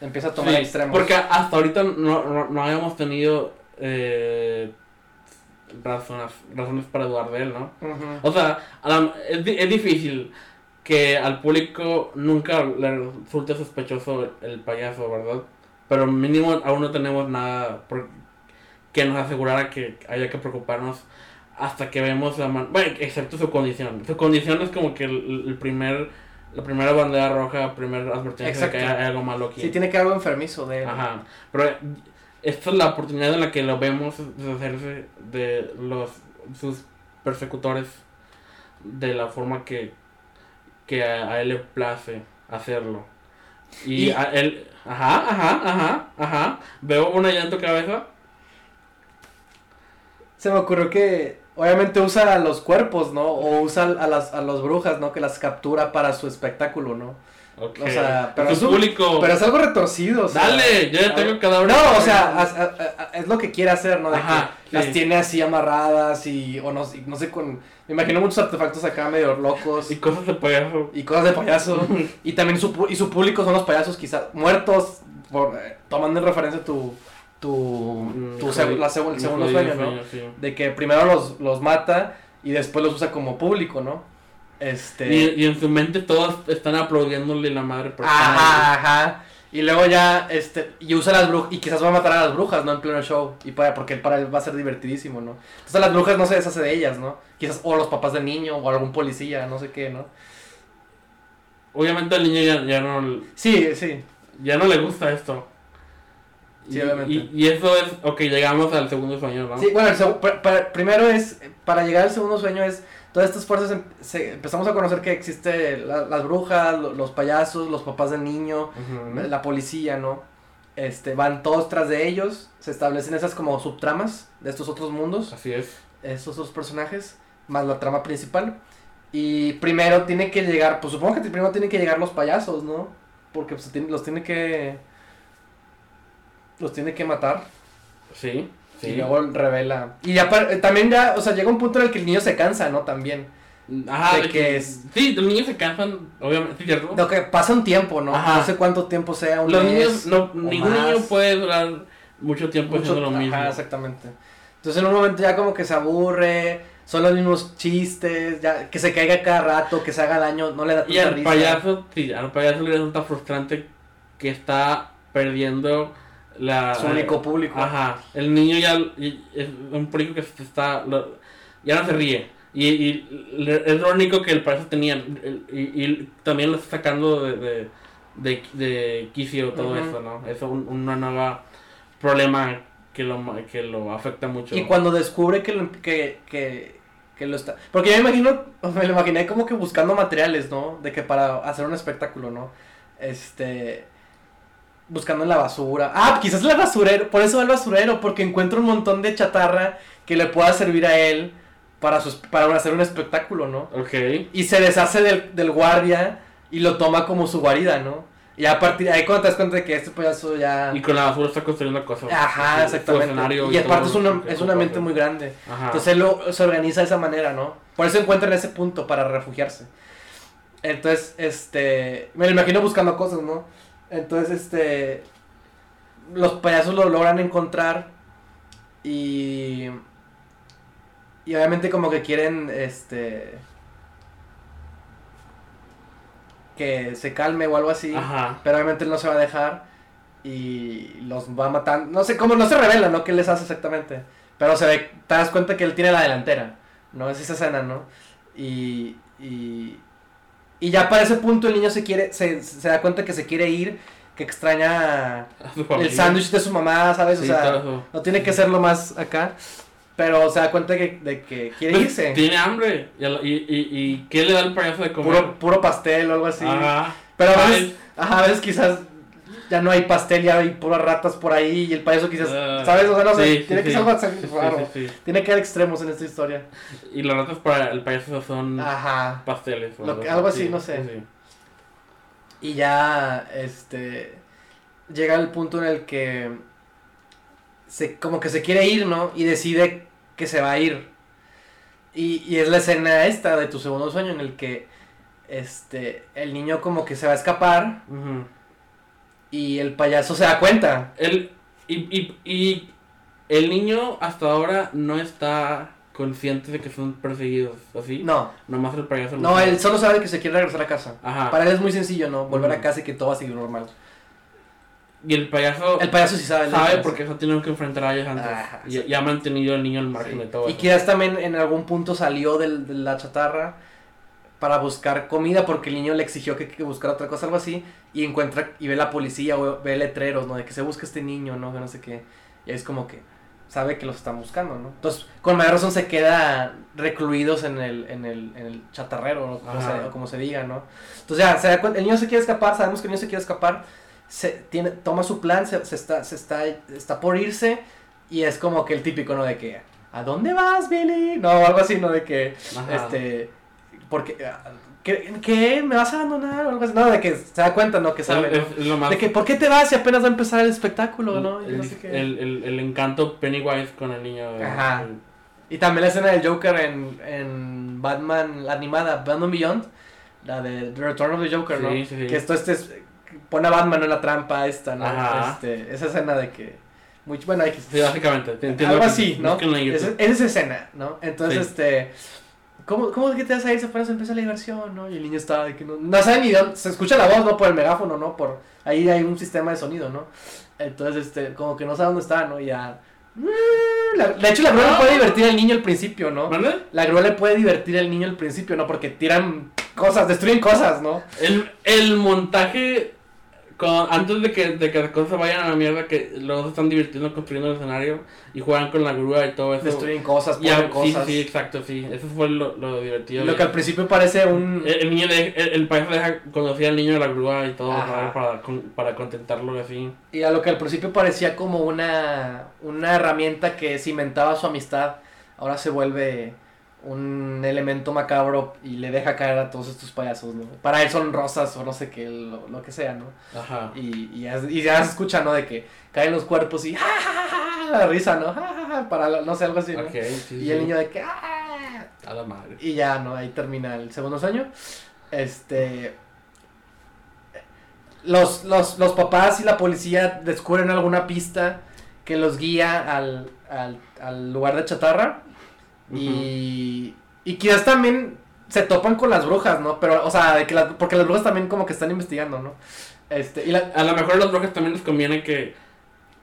Empieza a tomar Sí, extremos. Porque hasta ahorita no, no, no habíamos tenido eh, razones, razones para dudar de él, ¿no? O sea, la- es, es difícil que al público nunca le resulte sospechoso el payaso, ¿verdad? Pero mínimo aún no tenemos nada por- que nos asegurara que haya que preocuparnos hasta que vemos la man bueno, excepto su condición. Su condición es como que el, el primer, la primera bandera roja, primera advertencia de que hay, Exacto. hay algo malo aquí. Sí, tiene que haber algo enfermizo de él. Ajá. Pero esta es la oportunidad en la que lo vemos deshacerse de los sus persecutores de la forma que, que a, a él le place hacerlo. Y, Y- a él, ajá, ajá, ajá, ajá. Veo una llanta en tu cabeza. Se me ocurrió que obviamente usa a los cuerpos, ¿no? O usa a las a los brujas, ¿no? Que las captura para su espectáculo, ¿no? Ok. O sea, pero es un- público. Pero es algo retorcido, o sea, Dale, yo ya tengo cadáveres. No, o sea, as- a- a- a- es lo que quiere hacer, ¿no? De Ajá, que las tiene así amarradas y, o no, sé- no sé, con, me imagino muchos artefactos acá medio locos Y y, cosas de payaso. cosas de payaso. y también su, y su público son los payasos quizás muertos, por, eh, tomando en referencia tu, tu, Mm, tu seg- la seg- el un segundo sueño, ¿no? sí. De que primero los, los mata y después los usa como público, ¿no? Este... Y, y en su mente todos están aplaudiéndole la madre por Ajá, ajá. Y luego ya, este, y usa las brujas, y quizás va a matar a las brujas, ¿no? En pleno show. Y para, porque para él va a ser divertidísimo, ¿no? Entonces las brujas no se deshace de ellas, ¿no? Quizás, o los papás del niño, o algún policía, no sé qué, ¿no? Obviamente al niño ya, ya no Sí, sí. ya no le gusta esto. Sí, y, obviamente. Y, y eso es, ok, llegamos al segundo sueño, ¿no? Sí, bueno, el primero es, para llegar al segundo sueño es, todas estas fuerzas, em- se- empezamos a conocer que existe la- las brujas, lo- los payasos, los papás del niño, la policía, ¿no? Este, van todos tras de ellos, se establecen esas como subtramas de estos otros mundos. Así es. estos dos personajes, más la trama principal. Y primero tiene que llegar, pues supongo que primero tienen que llegar los payasos, ¿no? Porque pues, los tiene que... Los tiene que matar. Sí, sí. Y luego revela. Y ya también ya, o sea, llega un punto en el que el niño se cansa, ¿no? También. Ajá, de de que que es- Sí, los niños se cansan, obviamente, ¿cierto? Lo que pasa un tiempo, ¿no? Ajá. No sé cuánto tiempo sea, un los mes, niños, no, ningún más. niño puede durar mucho tiempo mucho- haciendo lo mismo. Ajá, exactamente. Entonces en un momento ya como que se aburre, son los mismos chistes, ya que se caiga cada rato, que se haga daño, no le da Y tanta al risa. payaso, sí, al payaso le resulta frustrante que está perdiendo la... Su único público. Ajá, el niño ya es un público que está, ya no se ríe. Y, y es lo único que el payaso tenía. Y, y también lo está sacando de, de, de, de quicio todo Ujú. eso, ¿no? Es un, una nueva problema que lo, que lo afecta mucho. Y cuando descubre que lo, que, que, que lo está... Porque yo me imagino, me lo imaginé como que buscando materiales, ¿no? De que para hacer un espectáculo, ¿no? Este... Buscando en la basura. Ah, quizás el basurero, por eso va al basurero, porque encuentra un montón de chatarra que le pueda servir a él para, su, para hacer un espectáculo, ¿no? Ok. Y se deshace del, del guardia y lo toma como su guarida, ¿no? Y a partir ahí cuando te das cuenta de que este payaso ya... Y con la basura está construyendo cosas. Ajá, exactamente. Y aparte es, una, es mente cosa. muy grande. Ajá. Entonces él lo, se organiza de esa manera, ¿no? Por eso encuentran ese punto para refugiarse. Entonces, este, me lo imagino buscando cosas, ¿no? Entonces, este, los payasos lo logran encontrar y, y obviamente como que quieren, este, que se calme o algo así. Ajá. Pero obviamente él no se va a dejar y los va matando. No sé cómo, no se revela, ¿no? ¿Qué les hace exactamente? Pero se ve, te das cuenta que él tiene la delantera, ¿no? Es esa escena, ¿no? Y, y, y ya para ese punto el niño se quiere, se, se da cuenta que se quiere ir, que extraña el sándwich de su mamá, ¿sabes? Sí, o sea, no tiene que ser lo más acá, pero se da cuenta que, de que quiere Pues, irse. Tiene hambre. ¿Y, y, y, y qué le da el payaso de comer? Puro, puro pastel o algo así. Ajá. Pero a Ay. veces, ajá, a veces quizás ya no hay pastel, ya hay puras ratas por ahí y el payaso quizás, Ah, ¿sabes? O sea, no sé, sí, sí, tiene que ser algo Sí, raro. Tiene que haber extremos en esta historia. Y las ratas para el payaso son Ajá. pasteles. o Lo que- algo así, no sé. Y ya, este, llega el punto en el que se, como que se quiere ir, ¿no? Y decide que se va a ir. Y, y es la escena esta de tu segundo sueño en el que, este, el niño como que se va a escapar Ujú. Y el payaso se da cuenta. El, y, y, y el niño hasta ahora no está consciente de que son perseguidos, ¿así? No, Nomás el payaso no, sabe. él solo sabe que se quiere regresar a casa. Ajá. Para él es muy sencillo, ¿no? Volver a casa y que todo va a seguir normal. Y el payaso El payaso sí sabe. sabe porque ha tenido que enfrentar a ellos antes. Ajá, y, sí. y ha mantenido al niño al margen Sí. de todo Y eso. quizás también en algún punto salió del- de la chatarra para buscar comida porque el niño le exigió que, que buscara otra cosa, algo así, y encuentra y ve la policía o ve letreros, ¿no? De que se busca este niño, ¿no? Que no sé qué. Y es como que sabe que los están buscando, ¿no? Entonces, con mayor razón se queda recluidos en el, en el, en el chatarrero, o como, se, o como se diga, ¿no? Entonces ya, se da cuenta- el niño se quiere escapar, sabemos que el niño se quiere escapar, se tiene, toma su plan, se, se está, se está, está por irse, y es como que el típico, ¿no? De que, ¿a dónde vas, Billy? No, algo así, ¿no? De que, Ajá. este, porque, ah, ¿qué, qué? ¿Me vas a abandonar? O algo así, no, de que se da cuenta, ¿no? Que sabe, lo más- De que, ¿por qué te vas si apenas va a empezar el espectáculo, no? El, no sé qué. el, encanto Pennywise con el niño. eh, Ajá. Y también la escena del Joker en, en Batman, la animada, Batman Beyond, la de The Return of the Joker, ¿no? Sí, sí. Que esto este es, pone a Batman en la trampa esta, ¿no? Ajá. Este, esa escena de que, muy, bueno, hay que... Sí, básicamente. te entiendo Algo así, ¿no? Es, es esa escena, ¿no? Entonces, Sí. este... ¿Cómo, ¿Cómo es que te vas a ir? Se apenas empieza la diversión, ¿no? Y el niño está de que no... No sabe ni dónde... Se escucha la voz, ¿no? Por el megáfono, ¿no? Por... Ahí hay un sistema de sonido, ¿no? Entonces, este... Como que no sabe dónde está, ¿no? Y ya... La- de hecho, la grúa le puede divertir al niño al principio, ¿no? ¿Mande? La grúa le puede divertir al niño al principio, ¿no? Porque tiran cosas, destruyen cosas, ¿no? El, el montaje, con, antes de que, de que las cosas vayan a la mierda, que los dos están divirtiendo construyendo el escenario y juegan con la grúa y todo eso. Destruyen cosas, Ya, ponen sí, cosas. sí, sí, exacto, sí. Eso fue lo, lo divertido. Lo que al principio parece un... el, el niño de- el, el payaso deja conducir al niño de la grúa y todo para, para contentarlo así. Y a lo que al principio parecía como una, una herramienta que cimentaba su amistad, ahora se vuelve un elemento macabro y le deja caer a todos estos payasos, ¿no? Para él son rosas o no sé qué, lo, lo que sea, ¿no? Ajá. Y, y, ya, y ya se escucha, ¿no? De que caen los cuerpos y ¡ja, ja, ja, ja! la risa, ¿no? ¡Ja, ja, ja! Para, no sé, algo así, ¿no? Ok, sí, Y sí. el niño de que ¡ah! A la madre. Y ya, ¿no? Ahí termina el segundo sueño. Este. Los, los, los papás y la policía descubren alguna pista que los guía al, al, al lugar de chatarra. Y. Y quizás también se topan con las brujas, ¿no? Pero, o sea, de que las- porque las brujas también como que están investigando, ¿no? Este, y la, A lo mejor a los brujas también les conviene que...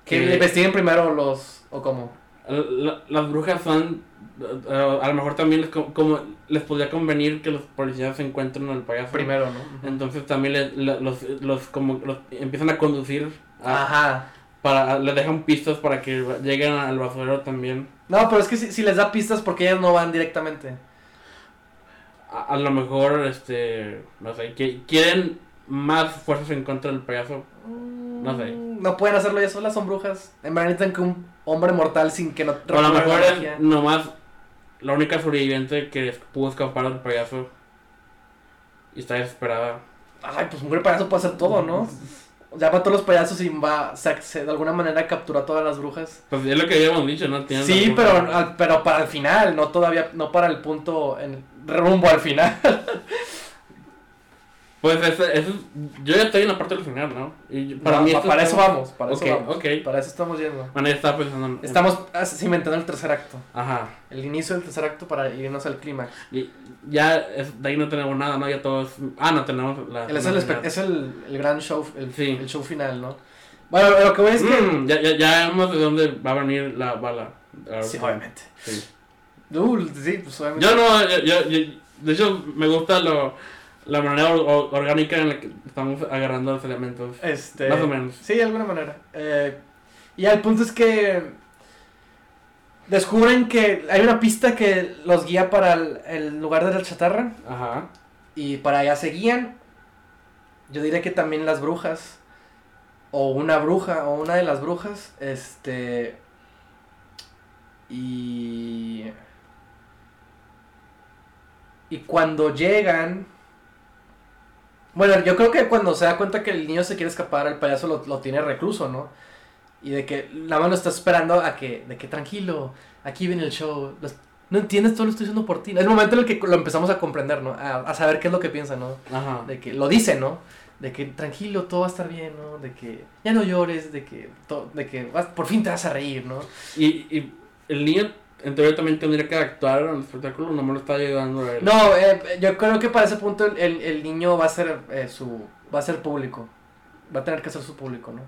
que investiguen primero los. ¿O cómo? la- las brujas son... eh, a lo mejor también les, co- como, les podría convenir que los policías se encuentren al payaso. Primero, ¿no? Entonces también le- le- los, los, como, los empiezan a conducir. a- Ajá. para, les dejan pistas para que lleguen al basurero también. No, pero es que si, si les da pistas porque ellas no van directamente. A, a lo mejor, este, no sé, que quieren más fuerzas en contra del payaso. No sé. Mm, No pueden hacerlo ya solas, son brujas. En verdad necesitan que un hombre mortal sin que no a lo mejor la es nomás la única sobreviviente que pudo escapar del payaso y está desesperada. ay, pues Mugre Payaso puede hacer todo, ¿no? Llama a todos los payasos y va, o sea, se- de alguna manera captura a todas las brujas. Pues es lo que habíamos dicho, ¿no? Tiene Sí, pero, al- pero para el final, no todavía, no para el punto, en, rumbo al final. Pues eso, eso, yo ya estoy en la parte del final, ¿no? Y yo- para No, mí pa- esto para es eso vamos, para eso vamos. ok. Para eso estamos yendo. Bueno, ya estaba pensando en... Estamos ah, cimentando el tercer acto. Ajá. El inicio del tercer acto para irnos al clímax. Y ya es- de ahí no tenemos nada, ¿no? Ya todos... Ah, no, tenemos la... El- Es, el, es el, el gran show, el, Sí. el show final, ¿no? Bueno, lo que voy es que... Mm, ya, ya, ya vemos de dónde va a venir la bala. Sí, sí. obviamente. Sí. Uh, sí, pues obviamente. Yo no, yo, yo- yo- de hecho me gusta lo, la manera or- or- orgánica en la que estamos agarrando los elementos. Este, Más o menos. Sí, de alguna manera. Eh, y el punto es que descubren que hay una pista que los guía para el, el lugar de la chatarra Ajá. y para allá se guían. Yo diría que también las brujas o una bruja o una de las brujas, este y y cuando llegan bueno, yo creo que cuando se da cuenta que el niño se quiere escapar, el payaso lo, lo tiene recluso, ¿no? Y de que la mano está esperando a que, de que tranquilo, aquí viene el show. los- no entiendes, todo lo estoy haciendo por ti. Es el momento en el que lo empezamos a comprender, ¿no? A, a saber qué es lo que piensa, ¿no? Ajá. De que lo dice, ¿no? De que tranquilo, todo va a estar bien, ¿no? De que ya no llores, de que, to- de que vas- por fin te vas a reír, ¿no? Y, y el niño en teoría también tendría que actuar en el espectáculo, no me lo está ayudando a. No, eh, yo creo que para ese punto el, el- el niño va a ser eh, su, va a ser público. Va a tener que ser su público, ¿no?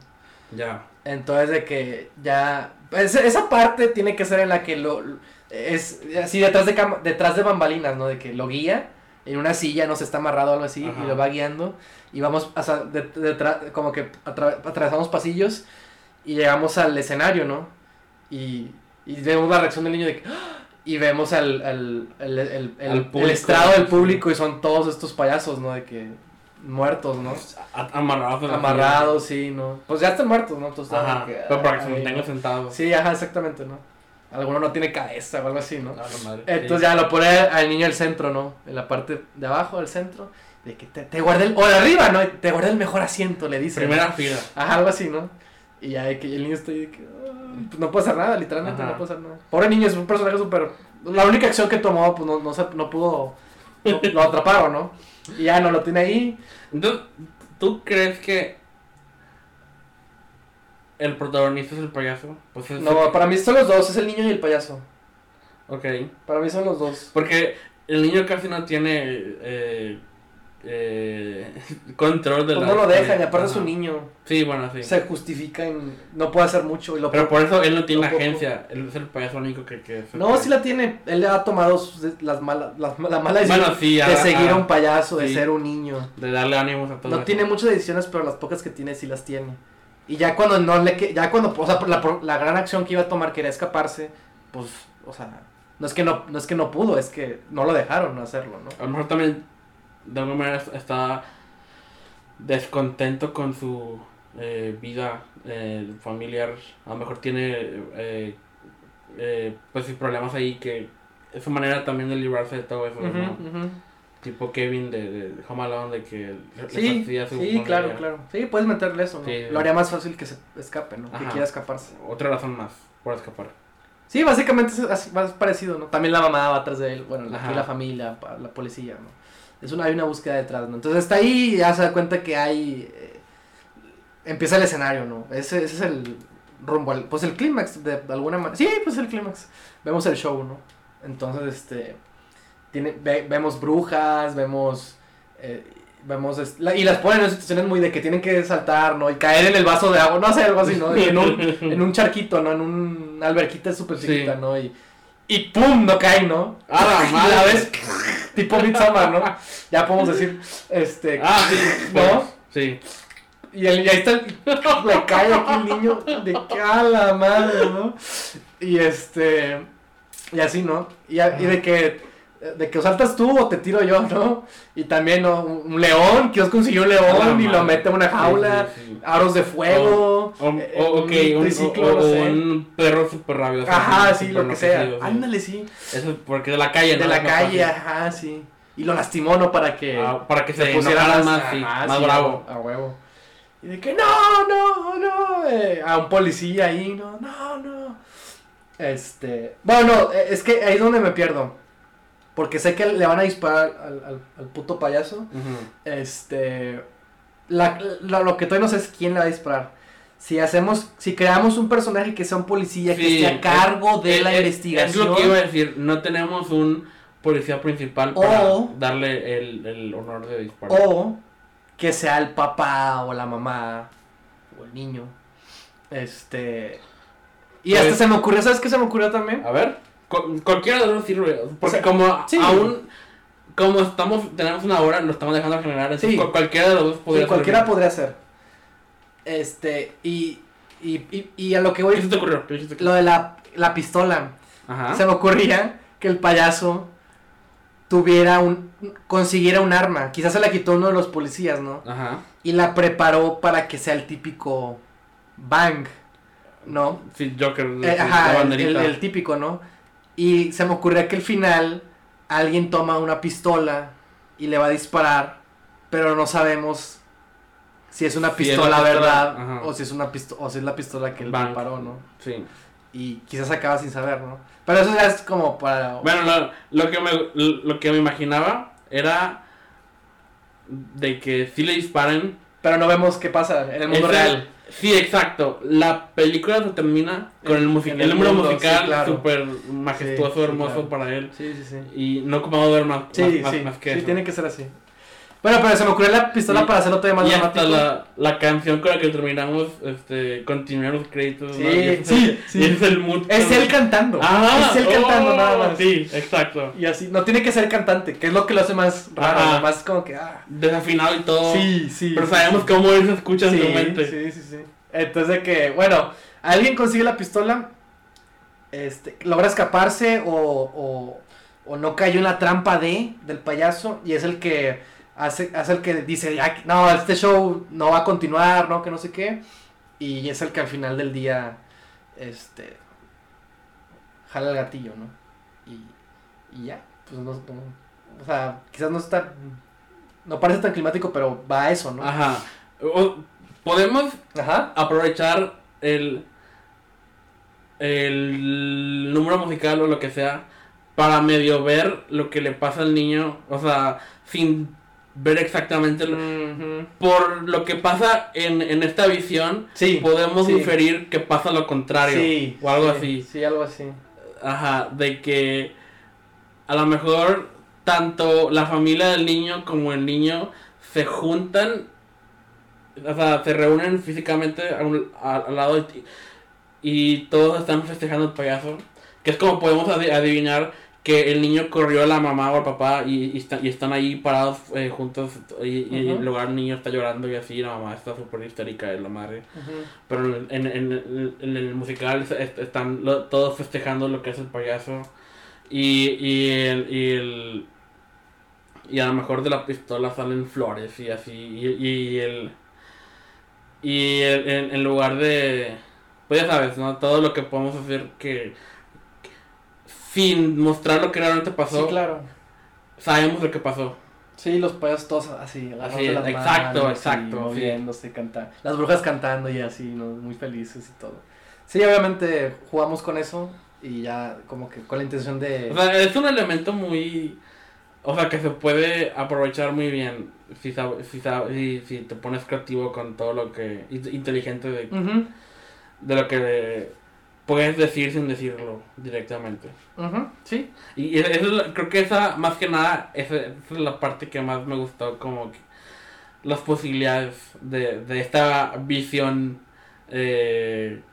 Ya. Entonces de que ya esa, esa parte tiene que ser en la que lo es así detrás de cama- detrás de bambalinas, ¿no? De que lo guía en una silla, no se está amarrado o algo así Ajá. y lo va guiando y vamos o sea, de- detrás como que atra- atravesamos pasillos y llegamos al escenario, ¿no? Y, y vemos la reacción del niño de que ¡ah! y vemos al, al, el, el, el- Al el público, estrado del público y son todos estos payasos, ¿no? De que muertos, ¿no? A- Amarrados. Amarrados, sí, ¿no? Pues ya están muertos, ¿no? Entonces. Ajá. que, Pero para que se ahí, mantenga ¿no? sentado. Sí, ajá, exactamente, ¿no? Alguno no tiene cabeza o algo así, ¿no? A la madre. Entonces Sí. ya lo pone al niño al centro, ¿no? En la parte de abajo del centro. De que te, te el... O de arriba, ¿no? Te guarde el mejor asiento, le dice. Primera ¿no? fila. Ajá, algo así, ¿no? Y ya de que el niño está ahí de que... ah, pues no puede hacer nada, literalmente Ajá. no puede hacer nada. Pobre niño, es un personaje súper... La única acción que tomó, pues no, no, se- no pudo... no- lo atraparon, ¿no? Y ya no lo tiene ahí. Entonces, ¿tú crees que el protagonista es el payaso? Pues es No, para mí son los dos, es el niño y el payaso. Ok. Para mí son los dos. Porque el niño casi no tiene eh, eh, control de Pues la no lo dejan, y aparte es Ajá. un niño. Sí, bueno, sí. Se justifica en. No puede hacer mucho. Y lo Pero por eso él no tiene poco. agencia. Él es el payaso único que... que No, sí la tiene. Él ha tomado sus- las malas, las, la mala decisión Bueno, sí, de seguir a un payaso, de ser un niño. De darle ánimos a todo No tiene muchas decisiones, pero las pocas que tiene sí las tiene. Y ya cuando no le ya cuando, o sea, la, la gran acción que iba a tomar que era escaparse, pues, o sea, no es que no, no es que no pudo, es que no lo dejaron hacerlo, ¿no? A lo mejor también, de alguna manera, está descontento con su eh, vida eh, familiar. A lo mejor tiene, eh, eh, pues, sus problemas ahí que es su manera también de librarse de todo eso, ¿no? Tipo Kevin de, de Home Alone, de que le Sí, a su sí, claro, claro. Sí, puedes meterle eso, ¿no? Sí. Lo haría más fácil que se escape, ¿no? Que quiera escaparse. Otra razón más por escapar. Sí, básicamente es más parecido, ¿no? También la mamá va atrás de él, bueno, aquí la familia, la policía, ¿no? Es una, hay una búsqueda detrás, ¿no? Entonces está ahí y ya se da cuenta que hay... eh, empieza el escenario, ¿no? Ese, ese es el rumbo al... Pues el clímax, de, de alguna manera. Sí, pues el clímax. Vemos el show, ¿no? Entonces, este... Tiene, ve- vemos brujas, vemos... eh, vemos es- la- y las ponen en situaciones muy de que tienen que saltar, ¿no? Y caer en el vaso de agua, no sé, algo así, ¿no? Y en un, en un charquito, ¿no? En un alberquita súper Sí. chiquita, ¿no? Y, y ¡pum! No caen, ¿no? ¡A la madre! la ves, tipo Midsommar, ¿no? Ya podemos decir, este... Ah, sí. ¿No? Sí. Y, el, y ahí está, le cae aquí el niño de que a la madre, ¿no? Y este, y así, ¿no? Y de que, de que o saltas tú o te tiro yo, ¿no? Y también, ¿no? Un, león, que os consiguió un A la león y lo mete en una jaula, Sí, sí, sí. aros de fuego, O, eh, un, triciclo, o- no o sé. un perro super rabioso. Ajá, sí, súper lo que sea. Ándale, sí. Eso porque de la calle, De ¿no? la Es más calle, ajá, sí. y lo lastimó, ¿no? Para que, Ah, para que se, pusiera pusiera más, ajá, más bravo. A, a huevo. Y de que no, no, no. eh, a un policía ahí, no, no, no. Este. Bueno, no, eh, es que ahí es donde me pierdo. Porque sé que le van a disparar al, al, al puto payaso. Este. La, la- lo que todavía no sé es quién le va a disparar. Si hacemos, si creamos un personaje que sea un policía que esté a cargo de es- la es- investigación. Es lo que iba a decir, no tenemos un policía principal para O- darle el, el honor de disparar. O que sea el papá o la mamá o el niño. Este. Y Pues- hasta se me ocurrió, ¿sabes qué se me ocurrió también? A ver, cualquiera de los sirve. Porque O sea, como sí. aún, como estamos, tenemos una hora, lo estamos dejando generar. Sí. cu- cualquiera de los dos Sí, podría cualquiera servir. podría ser. Este, y, y, y, y a lo que voy, ¿Qué se te ocurrió? ¿Qué se te ocurrió? lo de la, la pistola. Ajá. Se me ocurría que el payaso tuviera un, consiguiera un arma. Quizás se la quitó uno de los policías, ¿no? Ajá. Y la preparó para que sea el típico bang, ¿no? Sí, Joker. Eh, la ajá, el, banderita. el- el típico, ¿no? Y se me ocurría que al final alguien toma una pistola y le va a disparar, pero no sabemos si es una pistola, verdad o si es una pistola o si es la pistola que él disparó, ¿no? Sí. Y quizás acaba sin saber, ¿no? Pero eso ya es como para Bueno, lo, lo que me, lo que me imaginaba era de que si le disparen. pero no vemos qué pasa en el mundo es real. Sí, exacto. La película se termina con el, el el número mundo, musical sí, claro. súper majestuoso, Sí, sí, hermoso claro. para él. Sí, sí, sí. Y no ocupamos ver más, Sí, más, más- sí, más que sí, eso. tiene que ser así. Bueno, pero se me ocurrió la pistola para hacerlo todavía más y hasta dramático. la, la canción con la que terminamos, este, continuar los créditos. Sí, ¿no? Y ese es sí, sí. Y es el mood. Es él cantando. Ah, es él cantando oh, nada más. Sí, exacto. Y así, no tiene que ser cantante, que es lo que lo hace más raro, Ajá. más como que, ah. Desafinado y todo. Sí, sí. Pero sabemos cómo él se escucha en su mente. Sí, sí, sí. Entonces de que, bueno, alguien consigue la pistola, este, logra escaparse o, o, o no cayó en la trampa de, del payaso y es el que hace, hace el que dice, "Ya, no, este show no va a continuar, no, que no sé qué. Y es el que al final del día, este, jala el gatillo, ¿no? Y, y ya, pues no, no- o sea, quizás no está, no parece tan climático, pero va a eso, ¿no? Ajá. O- podemos Ajá. aprovechar el el número musical o lo que sea para medio ver lo que le pasa al niño, o sea, sin ver exactamente lo, por lo que pasa en, en esta visión, Sí. podemos sí. inferir que pasa lo contrario Sí. o algo sí, así. Sí, algo así. Ajá, de que a lo mejor tanto la familia del niño como el niño se juntan, o sea, se reúnen físicamente a un- a- al lado de ti y todos están festejando el payaso, que es como podemos adi- adivinar que el niño corrió a la mamá o al papá y, y, está- y están ahí parados eh, juntos y, y Ujú. en lugar el niño está llorando y así, y la mamá está súper histérica de la madre. Pero en, en, en- en el musical es- es- están lo- todos festejando lo que es el payaso. Y, y, el, y, el, y a lo mejor de la pistola salen flores y así. Y, y el. Y el- en, en lugar de. Pues ya sabes, ¿no? Todo lo que podemos hacer que. Sin mostrar lo que realmente pasó, Sí, claro. sabemos lo que pasó. Sí, los payasos todos así, Así las exacto, manos y exacto, sí. moviéndose, cantando. Las brujas cantando y así, ¿no? Muy felices y todo. Sí, obviamente jugamos con eso y ya como que con la intención de... O sea, es un elemento muy. O sea, que se puede aprovechar muy bien si, si, si, si te pones creativo con todo lo que. in- inteligente de, de lo que puedes decir sin decirlo directamente. sí. Y eso es creo que esa, más que nada, esa, esa es la parte que más me gustó, como que las posibilidades de, de esta visión. eh,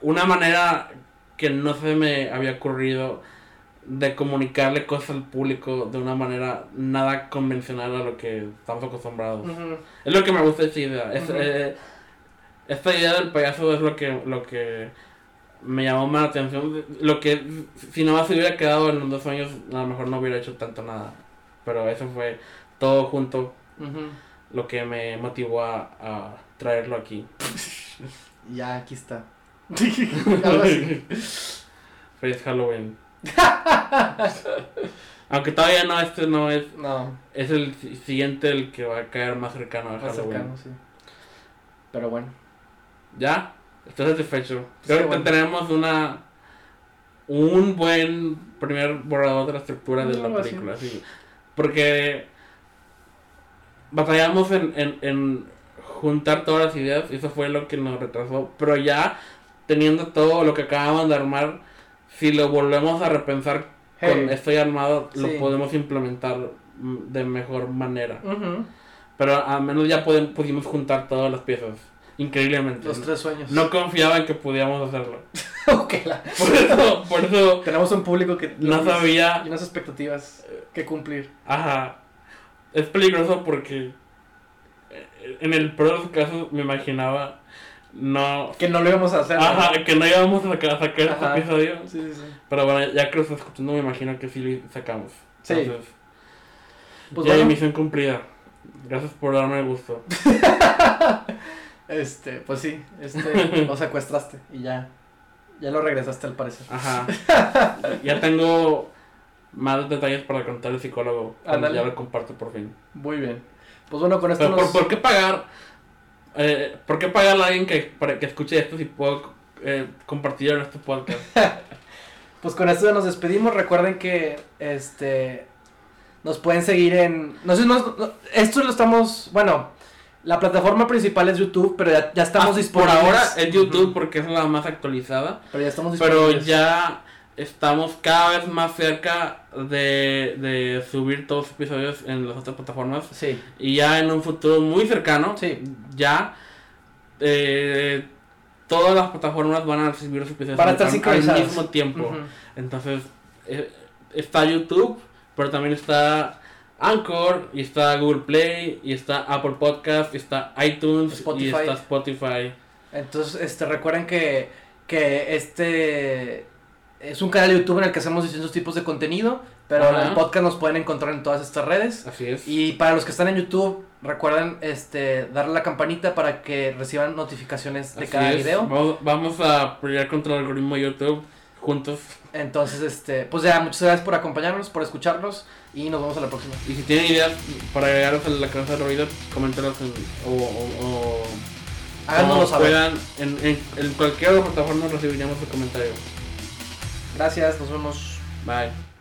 una manera que no se me había ocurrido de comunicarle cosas al público de una manera nada convencional a lo que estamos acostumbrados. Es lo que me gusta de esta idea. Es, eh, esta idea del payaso es lo que, lo que me llamó más la atención. Lo que si nada más se hubiera quedado en los dos años, a lo mejor no hubiera hecho tanto nada. Pero eso fue todo junto lo que me motivó a, a traerlo aquí. Ya, aquí está. Feliz Halloween. Aunque todavía no, este no es. No, Es el si- siguiente el que va a caer más cercano a más Halloween. cercano, sí. Pero bueno. ¿Ya? ¿Estás satisfecho? Sí, Creo que bueno. tenemos una. Un buen primer borrador de la estructura de la película, sí. Porque. Batallamos en, en, en juntar todas las ideas, y eso fue lo que nos retrasó. Pero ya, teniendo todo lo que acabamos de armar, si lo volvemos a repensar con estoy armado, lo Sí. podemos implementar de mejor manera. Pero al menos ya podem- pudimos juntar todas las piezas. Increíblemente. Los tres sueños. No confiaba en que pudiéramos hacerlo. Ok, la- Por eso, por eso Tenemos un público que no sabía. y unas expectativas que cumplir. Ajá. Es peligroso porque en el peor de los casos me imaginaba no. Que no lo íbamos a hacer. ¿no? Ajá, que no íbamos a sacar, a sacar este episodio. Sí, sí, sí. Pero bueno, ya que lo estás escuchando, me imagino que sí lo sacamos. Sí. Entonces, Pues ya bueno, misión cumplida. Gracias por darme el gusto. este, pues sí, este, lo secuestraste y ya, ya lo regresaste al parecer. Ajá. ya tengo más detalles para contar al psicólogo. Ya lo comparto por fin. Muy bien. Pues bueno, con esto Pero ¿por, nos... por qué pagar? Eh, ¿Por qué pagarle a alguien que, para que escuche esto si puedo eh, compartirlo en este podcast? Pues con esto nos despedimos. Recuerden que este nos pueden seguir en. No sé, no- no- esto lo estamos. Bueno, la plataforma principal es YouTube, pero ya, ya estamos Ah, por disponibles. ahora es YouTube porque es la más actualizada. Pero ya estamos Pero disponibles. ya estamos cada vez más cerca de, de subir todos los episodios en las otras plataformas. Sí, Y ya en un futuro muy cercano, Sí. ya eh, todas las plataformas van a recibir los episodios Van a estar al- mismo tiempo. Entonces, eh, está YouTube, pero también está Anchor, y está Google Play, y está Apple Podcast, y está iTunes, Spotify. y está Spotify. Entonces, este, recuerden que, que este es un canal de YouTube en el que hacemos distintos tipos de contenido, pero Ajá. el podcast nos pueden encontrar en todas estas redes. Así es. Y para los que están en YouTube, recuerden este darle la campanita para que reciban notificaciones de Así cada es. video. Vamos, vamos a pelear contra el algoritmo de YouTube juntos. Entonces, este, pues ya, muchas gracias por acompañarnos, por escucharnos y nos vemos a la próxima. Y si tienen ideas para agregarlos a la cabeza de ruido, coméntenos en, o, o, o Háganoslo saber. En, en, en cualquier plataforma recibiríamos su comentario. Gracias, nos vemos. Bye.